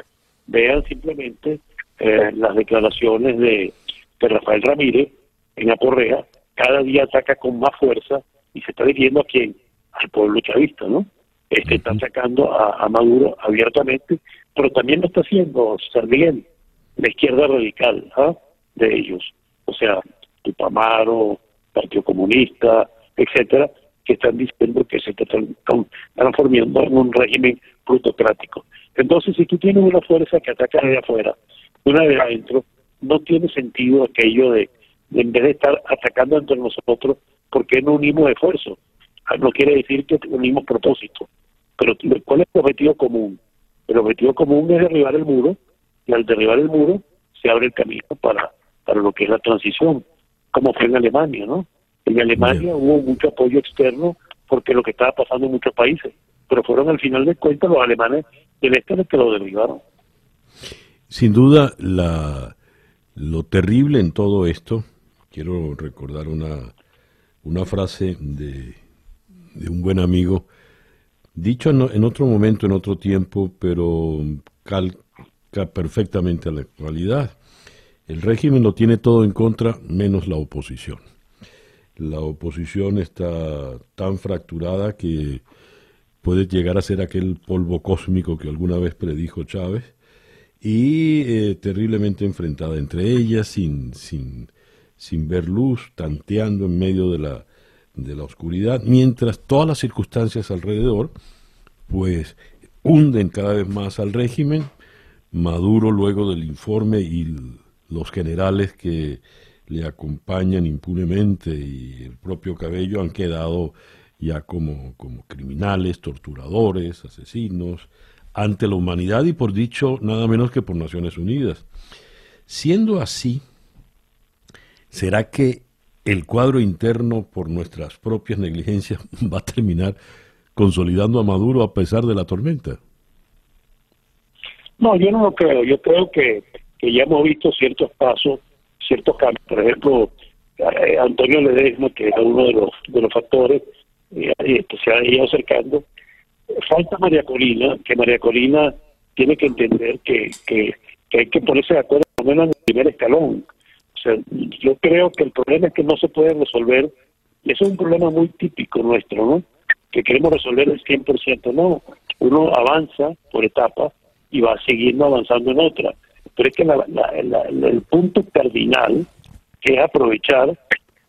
Vean simplemente eh, las declaraciones de, de Rafael Ramírez en Aporrea, cada día ataca con más fuerza y se está dirigiendo a quién? Al pueblo chavista, ¿no? Este está atacando a, Maduro abiertamente, pero también lo está haciendo Miguel, la izquierda radical ¿ah? de ellos, o sea, Tupamaro, Partido Comunista, etcétera, que están diciendo que se está transformando en un régimen plutocrático. Entonces, si tú tienes una fuerza que ataca de afuera, una de adentro, no tiene sentido aquello de, en vez de estar atacando entre nosotros, ¿por qué no unimos esfuerzos? Ah, no quiere decir que unimos propósito, pero ¿cuál es el objetivo común? El objetivo común es derribar el muro, y al derribar el muro se abre el camino para, para lo que es la transición, como fue en Alemania, ¿no? En Alemania hubo mucho apoyo externo porque lo que estaba pasando en muchos países, pero fueron al final de cuentas los alemanes del este los que lo derribaron. Sin duda, la, lo terrible en todo esto, quiero recordar una, una frase de, de un buen amigo, dicho en, en, otro momento, en otro tiempo, pero calca perfectamente a la actualidad. El régimen lo tiene todo en contra, menos la oposición. La oposición está tan fracturada que puede llegar a ser aquel polvo cósmico que alguna vez predijo Chávez, y eh, terriblemente enfrentada entre ellas, sin, sin, sin ver luz, tanteando en medio de la, de la oscuridad, mientras todas las circunstancias alrededor, pues hunden cada vez más al régimen. Maduro, luego del informe y los generales que le acompañan impunemente y el propio Cabello han quedado ya como, como criminales, torturadores, asesinos, ante la humanidad y por dicho nada menos que por Naciones Unidas. Siendo así, ¿será que el cuadro interno por nuestras propias negligencias va a terminar consolidando a Maduro a pesar de la tormenta? No, yo no lo creo. Yo creo que, que ya hemos visto ciertos pasos, ciertos cambios. Por ejemplo, eh, Antonio Ledesma, que era uno de los, de los factores, eh, se ha ido acercando falta María Corina, que María Corina tiene que entender que, que, hay que ponerse de acuerdo por lo menos en el primer escalón. O sea, yo creo que el problema es que no se puede resolver, y eso es un problema muy típico nuestro, ¿no? Que queremos resolver el 100%, no. Uno avanza por etapas y va siguiendo avanzando en otra. Pero es que el punto cardinal es aprovechar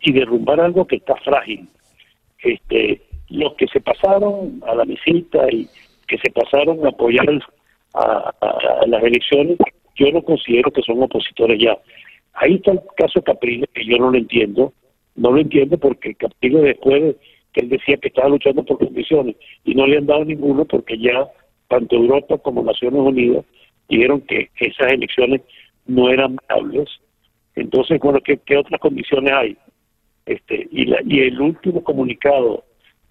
y derrumbar algo que está frágil. Este, los que se pasaron a la visita y que se pasaron a apoyar a, las elecciones, yo no considero que son opositores ya. Ahí está el caso Capriles, que yo no lo entiendo, no lo entiendo porque Capriles después que él decía que estaba luchando por condiciones y no le han dado ninguno porque ya tanto Europa como Naciones Unidas dijeron que esas elecciones no eran viables. Entonces, bueno, ¿qué, qué otras condiciones hay? Este, y, la, y el último comunicado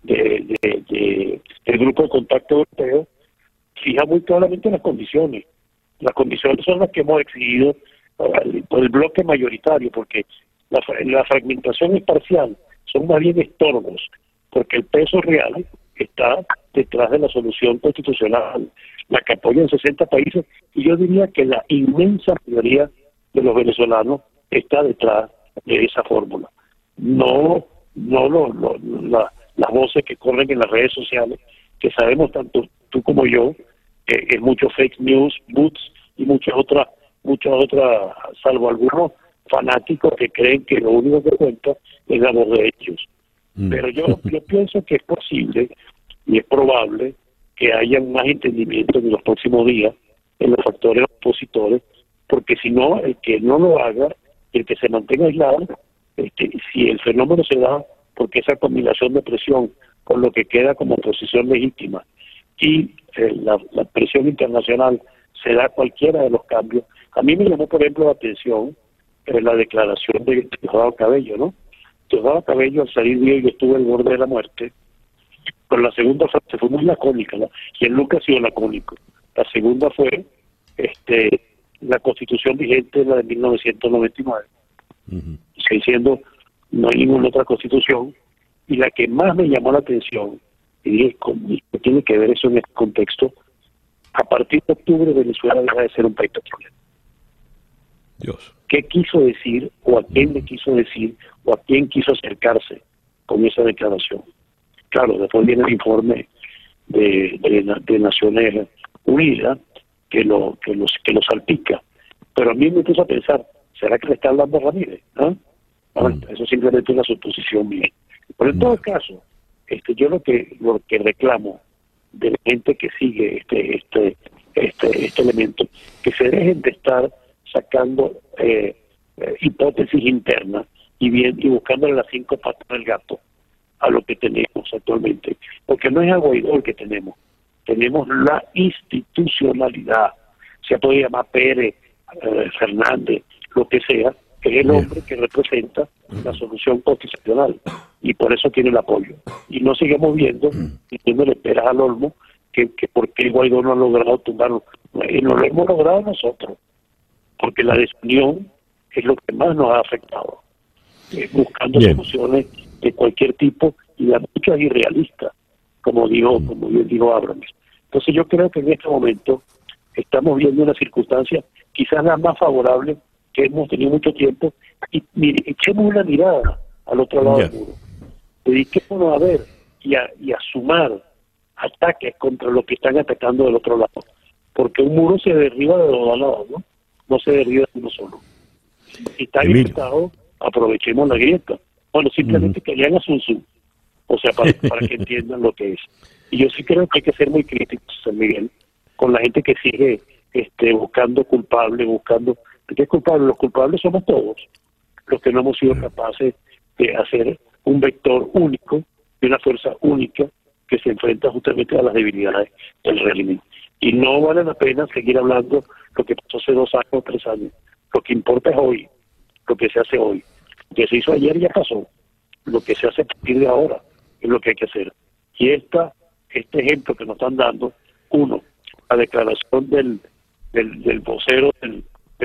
de, de, del Grupo de Contacto Europeo fija muy claramente las condiciones. Las condiciones son las que hemos exigido por el bloque mayoritario, porque la fragmentación es parcial, son más bien estorbos, porque el peso real está detrás de la solución constitucional, la que apoyan 60 países, y yo diría que la inmensa mayoría de los venezolanos está detrás de esa fórmula. No, no lo, lo la, las voces que corren en las redes sociales, que sabemos tanto tú como yo, que es mucho fake news, boots y muchas otras, muchas otras, salvo algunos fanáticos que creen que lo único que cuenta es la voz de ellos. Mm. Pero yo, yo pienso que es posible y es probable que haya más entendimiento en los próximos días en los factores opositores, porque si no, el que no lo haga, el que se mantenga aislado, este, si el fenómeno se da porque esa combinación de presión con lo que queda como posición legítima y eh, la, presión internacional se da cualquiera de los cambios. A mí me llamó, por ejemplo, la atención eh, la declaración de Teodoro Cabello, ¿no? Teodoro Cabello, al salir de yo estuve al borde de la muerte, pero la segunda frase fue muy lacónica, ¿no? y Lucas ha sido lacónico. La segunda fue este la constitución vigente, la de 1999, uh diciendo no hay ninguna otra constitución, y la que más me llamó la atención, y que tiene que ver eso en este contexto, a partir de octubre Venezuela deja de ser un país petrolero. Dios. ¿Qué quiso decir, o a quién le quiso decir, o a quién quiso acercarse con esa declaración? Claro, después viene el informe de, de, Naciones Unidas que lo, que, los, que lo salpica. Pero a mí me puso a pensar, ¿será que le está hablando Ramírez? ¿Ah? Mm. Eso simplemente es una suposición mía. Pero en todo mm. caso, este, yo lo que lo que reclamo de la gente que sigue este este este, este elemento, que se dejen de estar sacando eh, eh, hipótesis internas y bien y buscándole las cinco patas del gato a lo que tenemos actualmente, porque no es a Guaidó el que tenemos, tenemos la institucionalidad, se puede llamar Pérez, eh, Fernández, lo que sea, que es el hombre que representa la solución constitucional y por eso tiene el apoyo. Y no sigamos viendo y le esperas al Olmo que, que por qué Guaidó no ha logrado tumbarlo. Y no lo hemos logrado nosotros, porque la desunión es lo que más nos ha afectado, eh, buscando soluciones de cualquier tipo y de muchas irrealistas, como dijo, como bien dijo Abrams. Entonces yo creo que en este momento estamos viendo una circunstancia quizás la más favorable que hemos tenido mucho tiempo y echemos una mirada al otro lado del muro. Dediquémonos a ver y a, y a sumar ataques contra los que están atacando del otro lado. Porque un muro se derriba de los dos lados, ¿no? No se derriba de uno solo. Si está grietado, aprovechemos la grieta. Bueno, simplemente que hayan a o sea, para, para que entiendan lo que es. Y yo sí creo que hay que ser muy críticos, San Miguel, con la gente que sigue este, buscando culpables, buscando... ¿Qué es culpable? Los culpables somos todos, los que no hemos sido capaces de hacer un vector único, de una fuerza única, que se enfrenta justamente a las debilidades del régimen. Y no vale la pena seguir hablando lo que pasó hace dos años tres años. Lo que importa es hoy, lo que se hace hoy. Que se hizo ayer ya pasó. Lo que se hace a partir de ahora es lo que hay que hacer. Y esta, este ejemplo que nos están dando, uno, la declaración del, del, vocero del,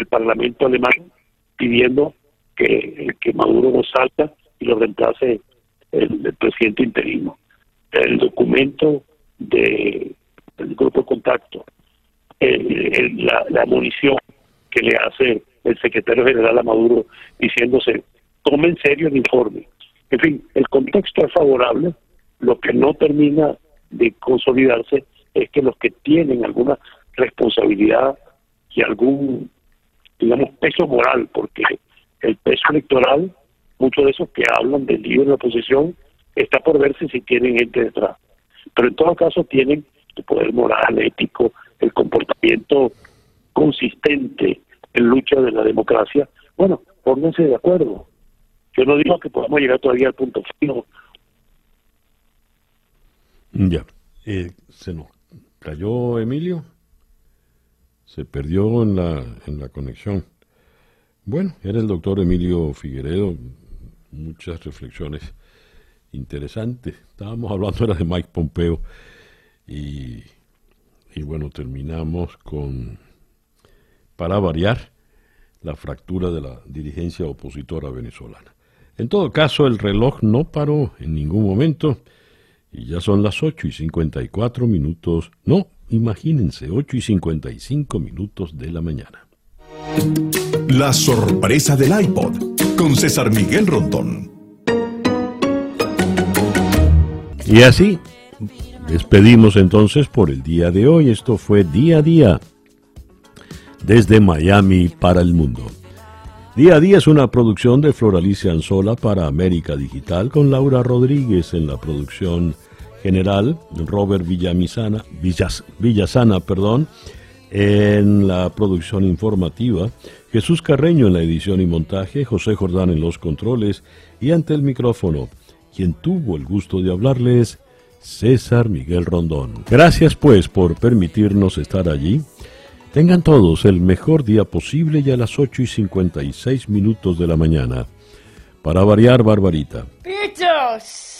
Parlamento alemán pidiendo que, que Maduro no salta y lo reemplace el presidente interino el documento de, del grupo de contacto, la, la munición que le hace el secretario general a Maduro diciéndose, tome en serio el informe. En fin, el contexto es favorable, lo que no termina de consolidarse es que los que tienen alguna responsabilidad y algún, digamos, peso moral, porque el peso electoral, muchos de esos que hablan del líder de la oposición está por verse si tienen gente detrás. Pero en todo caso tienen el poder moral, ético, el comportamiento consistente en lucha de la democracia. Bueno, pónganse de acuerdo. Yo no digo que podamos llegar todavía al punto fijo. Ya. Eh, ¿Se nos cayó Emilio? Se perdió en la, en la conexión. Bueno, era el doctor Emilio Figueredo. Muchas reflexiones interesante. Estábamos hablando ahora de Mike Pompeo y, y bueno, terminamos con, para variar, la fractura de la dirigencia opositora venezolana. En todo caso, el reloj no paró en ningún momento y ya son las 8 y 54 minutos, no, imagínense, 8 y 55 minutos de la mañana. La sorpresa del iPod con César Miguel Rondón. Y así, despedimos entonces por el día de hoy. Esto fue Día a Día desde Miami para el mundo. Día a Día es una producción de Floralicia Anzola para América Digital con Laura Rodríguez en la producción general, Robert Villamisana, Villas, Villasana perdón, en la producción informativa, Jesús Carreño en la edición y montaje, José Jordán en los controles y ante el micrófono quien tuvo el gusto de hablarles, César Miguel Rondón. Gracias pues por permitirnos estar allí. Tengan todos el mejor día posible y a las 8 y 56 minutos de la mañana. Para variar, Barbarita. ¡Pichos!